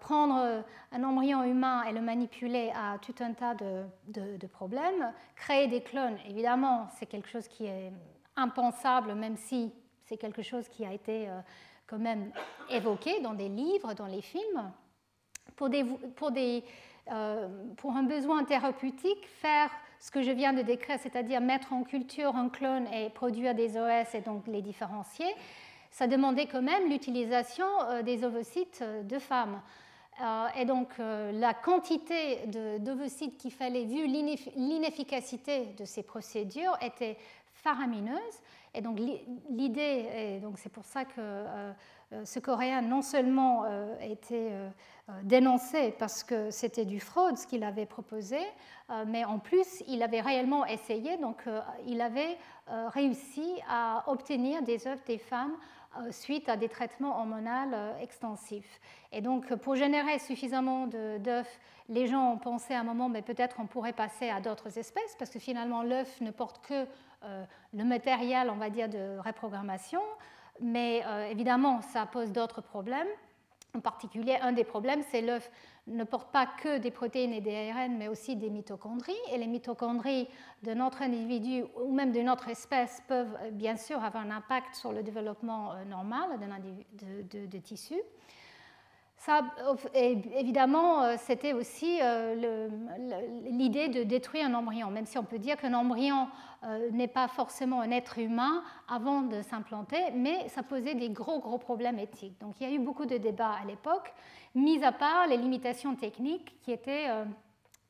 prendre un embryon humain et le manipuler à tout un tas de, problèmes. Créer des clones, évidemment, c'est quelque chose qui est impensable, même si c'est quelque chose qui a été euh, quand même évoqué dans des livres, dans les films. Euh, pour un besoin thérapeutique, faire ce que je viens de décrire, c'est-à-dire mettre en culture un clone et produire des OS et donc les différencier, ça demandait quand même l'utilisation euh, des ovocytes euh, de femmes. Euh, et donc la quantité d'ovocytes qu'il fallait, vu l'inefficacité de ces procédures, était faramineuse. Et donc l'idée, donc c'est pour ça que ce Coréen non seulement était dénoncé parce que c'était du fraude ce qu'il avait proposé, mais en plus il avait réellement essayé, donc il avait réussi à obtenir des œuvres des femmes suite à des traitements hormonaux euh, extensifs. Et donc, pour générer suffisamment d'œufs, les gens ont pensé à un moment, mais peut-être on pourrait passer à d'autres espèces, parce que finalement, l'œuf ne porte que euh, le matériel, on va dire, de reprogrammation. Mais évidemment, ça pose d'autres problèmes. En particulier, un des problèmes, c'est l'œuf ne porte pas que des protéines et des ARN, mais aussi des mitochondries. Et les mitochondries de notre individu ou même de notre espèce peuvent euh, bien sûr avoir un impact sur le développement euh, normal de, de, de tissus. Ça, évidemment, euh, c'était aussi euh, l'idée de détruire un embryon, même si on peut dire qu'un embryon euh, n'est pas forcément un être humain avant de s'implanter, mais ça posait des gros, gros problèmes éthiques. Donc il y a eu beaucoup de débats à l'époque, mis à part les limitations techniques qui étaient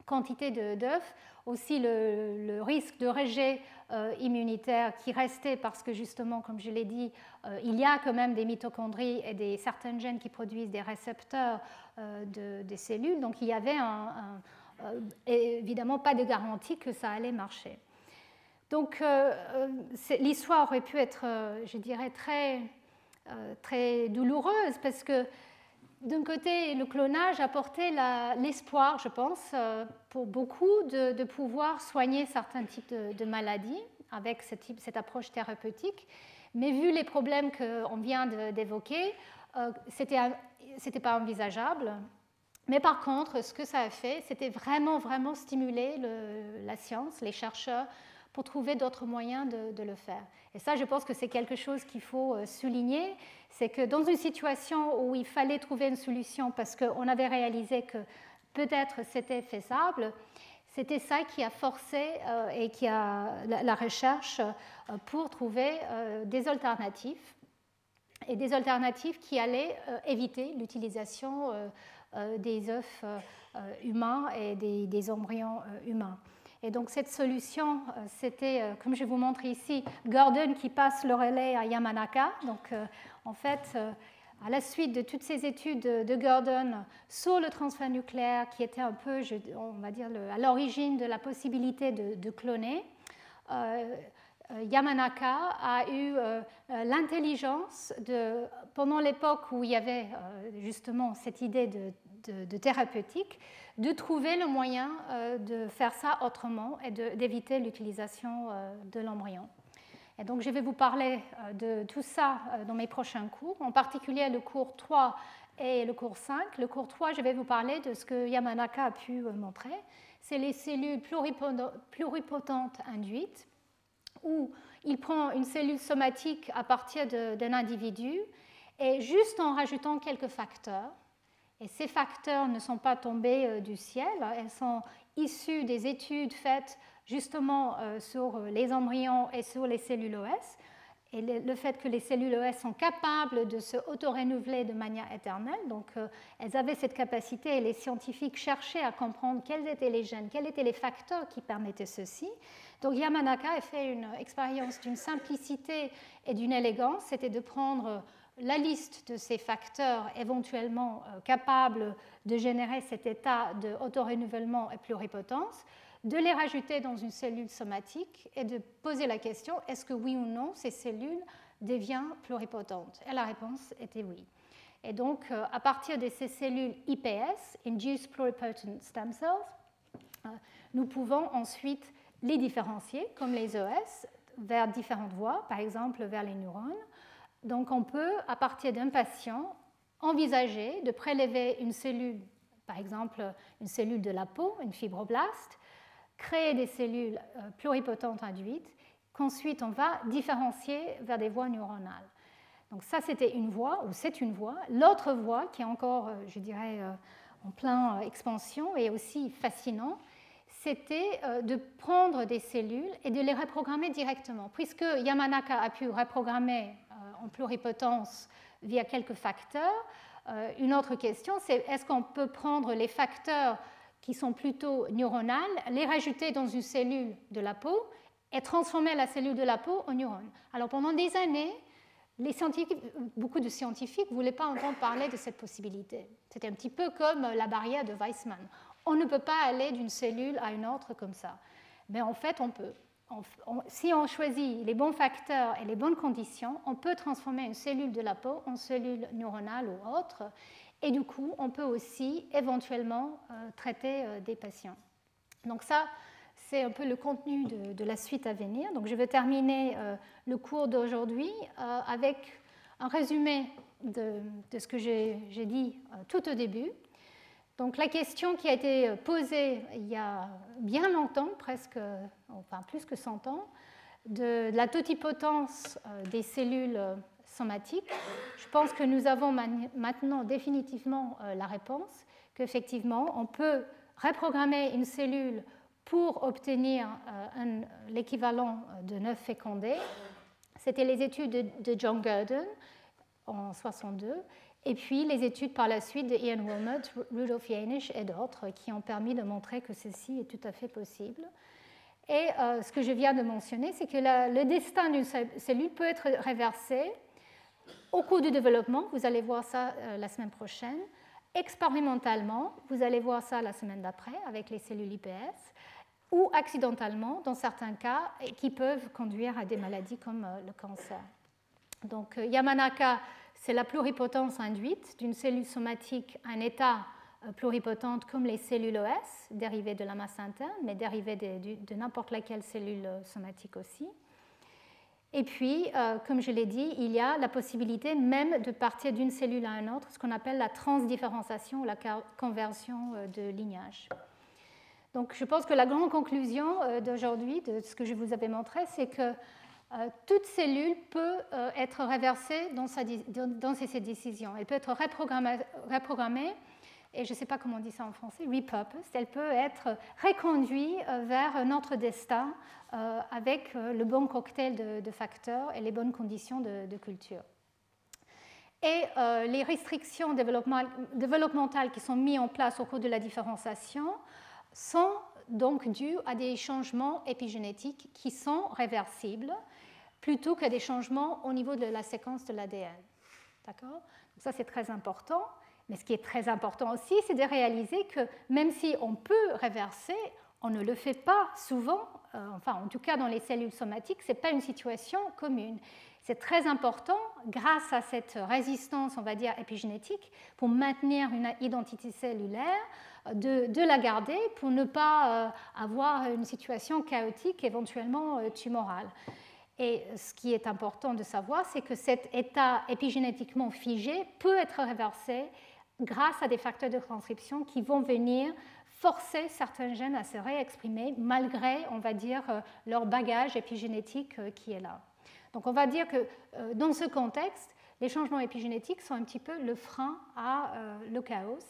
quantité d'œufs, aussi le, risque de rejet euh, immunitaire qui restait parce que justement, comme je l'ai dit, euh, il y a quand même des mitochondries et des, certains gènes qui produisent des récepteurs euh, de, des cellules. Donc il y avait évidemment pas de garantie que ça allait marcher. Donc l'histoire aurait pu être, je dirais, très, très douloureuse parce que d'un côté, le clonage apportait l'espoir, je pense, euh, pour beaucoup de, pouvoir soigner certains types de, maladies avec cette approche thérapeutique. Mais vu les problèmes qu'on vient d'évoquer, euh, ce n'était pas envisageable. Mais par contre, ce que ça a fait, c'était vraiment, vraiment stimuler la science, les chercheurs, pour trouver d'autres moyens de, le faire. Et ça, je pense que c'est quelque chose qu'il faut euh, souligner, c'est que dans une situation où il fallait trouver une solution parce qu'on avait réalisé que peut-être c'était faisable, c'était ça qui a forcé euh, et qui a la, recherche euh, pour trouver des alternatives et des alternatives qui allaient éviter l'utilisation des œufs humains et des embryons humains. Et donc cette solution, euh, c'était, euh, comme je vous montre ici, Gordon qui passe le relais à Yamanaka. Donc euh, en fait, à la suite de toutes ces études de Gordon sur le transfert nucléaire, qui était un peu, on va dire, à l'origine de la possibilité de, cloner, Yamanaka a eu l'intelligence de, pendant l'époque où il y avait justement cette idée de thérapeutique, de trouver le moyen euh, de faire ça autrement et d'éviter l'utilisation euh, de l'embryon. Et donc je vais vous parler euh, de tout ça dans mes prochains cours, en particulier le cours 3 et le cours 5. Le cours 3, je vais vous parler de ce que Yamanaka a pu montrer. C'est les cellules pluripotentes induites, où il prend une cellule somatique à partir d'un individu et juste en rajoutant quelques facteurs, et ces facteurs ne sont pas tombés euh, du ciel, elles sont issues des études faites justement euh, sur les embryons et sur les cellules OS. Et le fait que les cellules OS sont capables de se auto-renouveler de manière éternelle, donc euh, elles avaient cette capacité et les scientifiques cherchaient à comprendre quels étaient les gènes, quels étaient les facteurs qui permettaient ceci. Donc Yamanaka a fait une expérience d'une simplicité et d'une élégance, c'était de prendre la liste de ces facteurs éventuellement euh, capables de générer cet état de et pluripotence, de les rajouter dans une cellule somatique et de poser la question est-ce que oui ou non ces cellules deviennent pluripotentes? Et la réponse était oui. Et donc, euh, à partir de ces cellules IPS, Induced Pluripotent Stem Cells, euh, nous pouvons ensuite les différencier, comme les ES, vers différentes voies, par exemple vers les neurones, donc on peut, à partir d'un patient, envisager de prélever une cellule, par exemple une cellule de la peau, une fibroblaste, créer des cellules euh, pluripotentes induites, qu'ensuite on va différencier vers des voies neuronales. Donc ça, c'était une voie, ou c'est une voie. L'autre voie, qui est encore, euh, je dirais, euh, en plein expansion et aussi fascinant, c'était de prendre des cellules et de les reprogrammer directement. Puisque Yamanaka a pu reprogrammer en pluripotence via quelques facteurs. Euh, une autre question, c'est est-ce qu'on peut prendre les facteurs qui sont plutôt neuronales, les rajouter dans une cellule de la peau et transformer la cellule de la peau en neurone? Alors pendant des années, beaucoup de scientifiques ne voulaient pas entendre parler de cette possibilité. C'était un petit peu comme la barrière de Weissman. On ne peut pas aller d'une cellule à une autre comme ça. Mais en fait, on peut si on choisit les bons facteurs et les bonnes conditions, on peut transformer une cellule de la peau en cellule neuronale ou autre. Et du coup, on peut aussi éventuellement euh, traiter euh, des patients. Donc ça, c'est un peu le contenu de, la suite à venir. Donc je vais terminer euh, le cours d'aujourd'hui avec un résumé de, ce que j'ai dit tout au début. Donc la question qui a été posée il y a bien longtemps, presque, enfin plus que 100 ans, de, la totipotence des cellules somatiques, je pense que nous avons maintenant définitivement la réponse, qu'effectivement on peut reprogrammer une cellule pour obtenir euh, l'équivalent de 9 fécondés. C'était les études de, John Gurdon en 62, et puis les études par la suite de Ian Wilmot, Rudolf Janisch et d'autres qui ont permis de montrer que ceci est tout à fait possible. Et euh, ce que je viens de mentionner, c'est que le destin d'une cellule peut être réversé au cours du développement. Vous allez voir ça euh, la semaine prochaine expérimentalement, vous allez voir ça la semaine d'après avec les cellules IPS, ou accidentellement, dans certains cas, qui peuvent conduire à des maladies comme euh, le cancer. Donc Yamanaka, c'est la pluripotence induite d'une cellule somatique, un état euh, pluripotente comme les cellules OS, dérivées de la masse interne, mais dérivées de, n'importe laquelle cellule somatique aussi. Et puis, euh, comme je l'ai dit, il y a la possibilité même de partir d'une cellule à une autre, ce qu'on appelle la transdifférenciation ou la conversion euh, de lignage. Donc, je pense que la grande conclusion euh, d'aujourd'hui, de ce que je vous avais montré, c'est que toute cellule peut être réversée dans ses décisions. Elle peut être reprogrammée, reprogrammée et je ne sais pas comment on dit ça en français, repurposed, elle peut être reconduite euh, vers notre destin euh, avec euh, le bon cocktail de, facteurs et les bonnes conditions de, culture. Et les restrictions développementales qui sont mises en place au cours de la différenciation sont donc dues à des changements épigénétiques qui sont réversibles plutôt que des changements au niveau de la séquence de l'ADN. D'accord? Ça, c'est très important. Mais ce qui est très important aussi, c'est de réaliser que même si on peut réverser, on ne le fait pas souvent, euh, enfin en tout cas dans les cellules somatiques, ce n'est pas une situation commune. C'est très important, grâce à cette résistance, on va dire, épigénétique, pour maintenir une identité cellulaire, de, la garder pour ne pas euh, avoir une situation chaotique, éventuellement euh, tumorale. Et ce qui est important de savoir, c'est que cet état épigénétiquement figé peut être réversé grâce à des facteurs de transcription qui vont venir forcer certains gènes à se réexprimer malgré, on va dire, euh, leur bagage épigénétique euh, qui est là. Donc on va dire que euh, dans ce contexte, les changements épigénétiques sont un petit peu le frein à le chaos,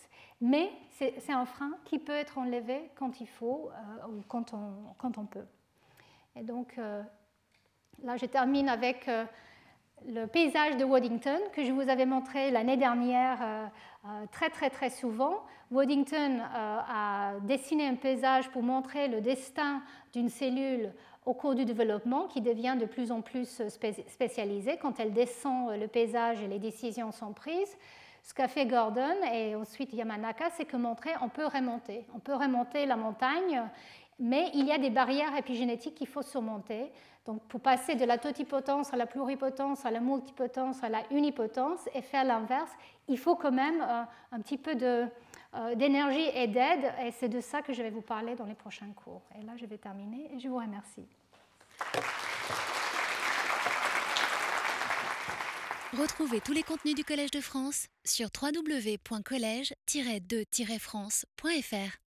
mais c'est un frein qui peut être enlevé quand il faut ou quand on, quand on peut. Et donc là, je termine avec le paysage de Waddington que je vous avais montré l'année dernière euh, euh, très très très souvent. Waddington euh, a dessiné un paysage pour montrer le destin d'une cellule au cours du développement qui devient de plus en plus spécialisée. Quand elle descend le paysage et les décisions sont prises, ce qu'a fait Gordon et ensuite Yamanaka, c'est que montrer on peut remonter. On peut remonter la montagne, mais il y a des barrières épigénétiques qu'il faut surmonter. Donc, pour passer de la totipotence à la pluripotence, à la multipotence, à la unipotence et faire l'inverse, il faut quand même euh, un petit peu euh, d'énergie et d'aide. Et c'est de ça que je vais vous parler dans les prochains cours. Et là, je vais terminer et je vous remercie. Retrouvez tous les contenus du Collège de France sur www.colège-2-france.fr.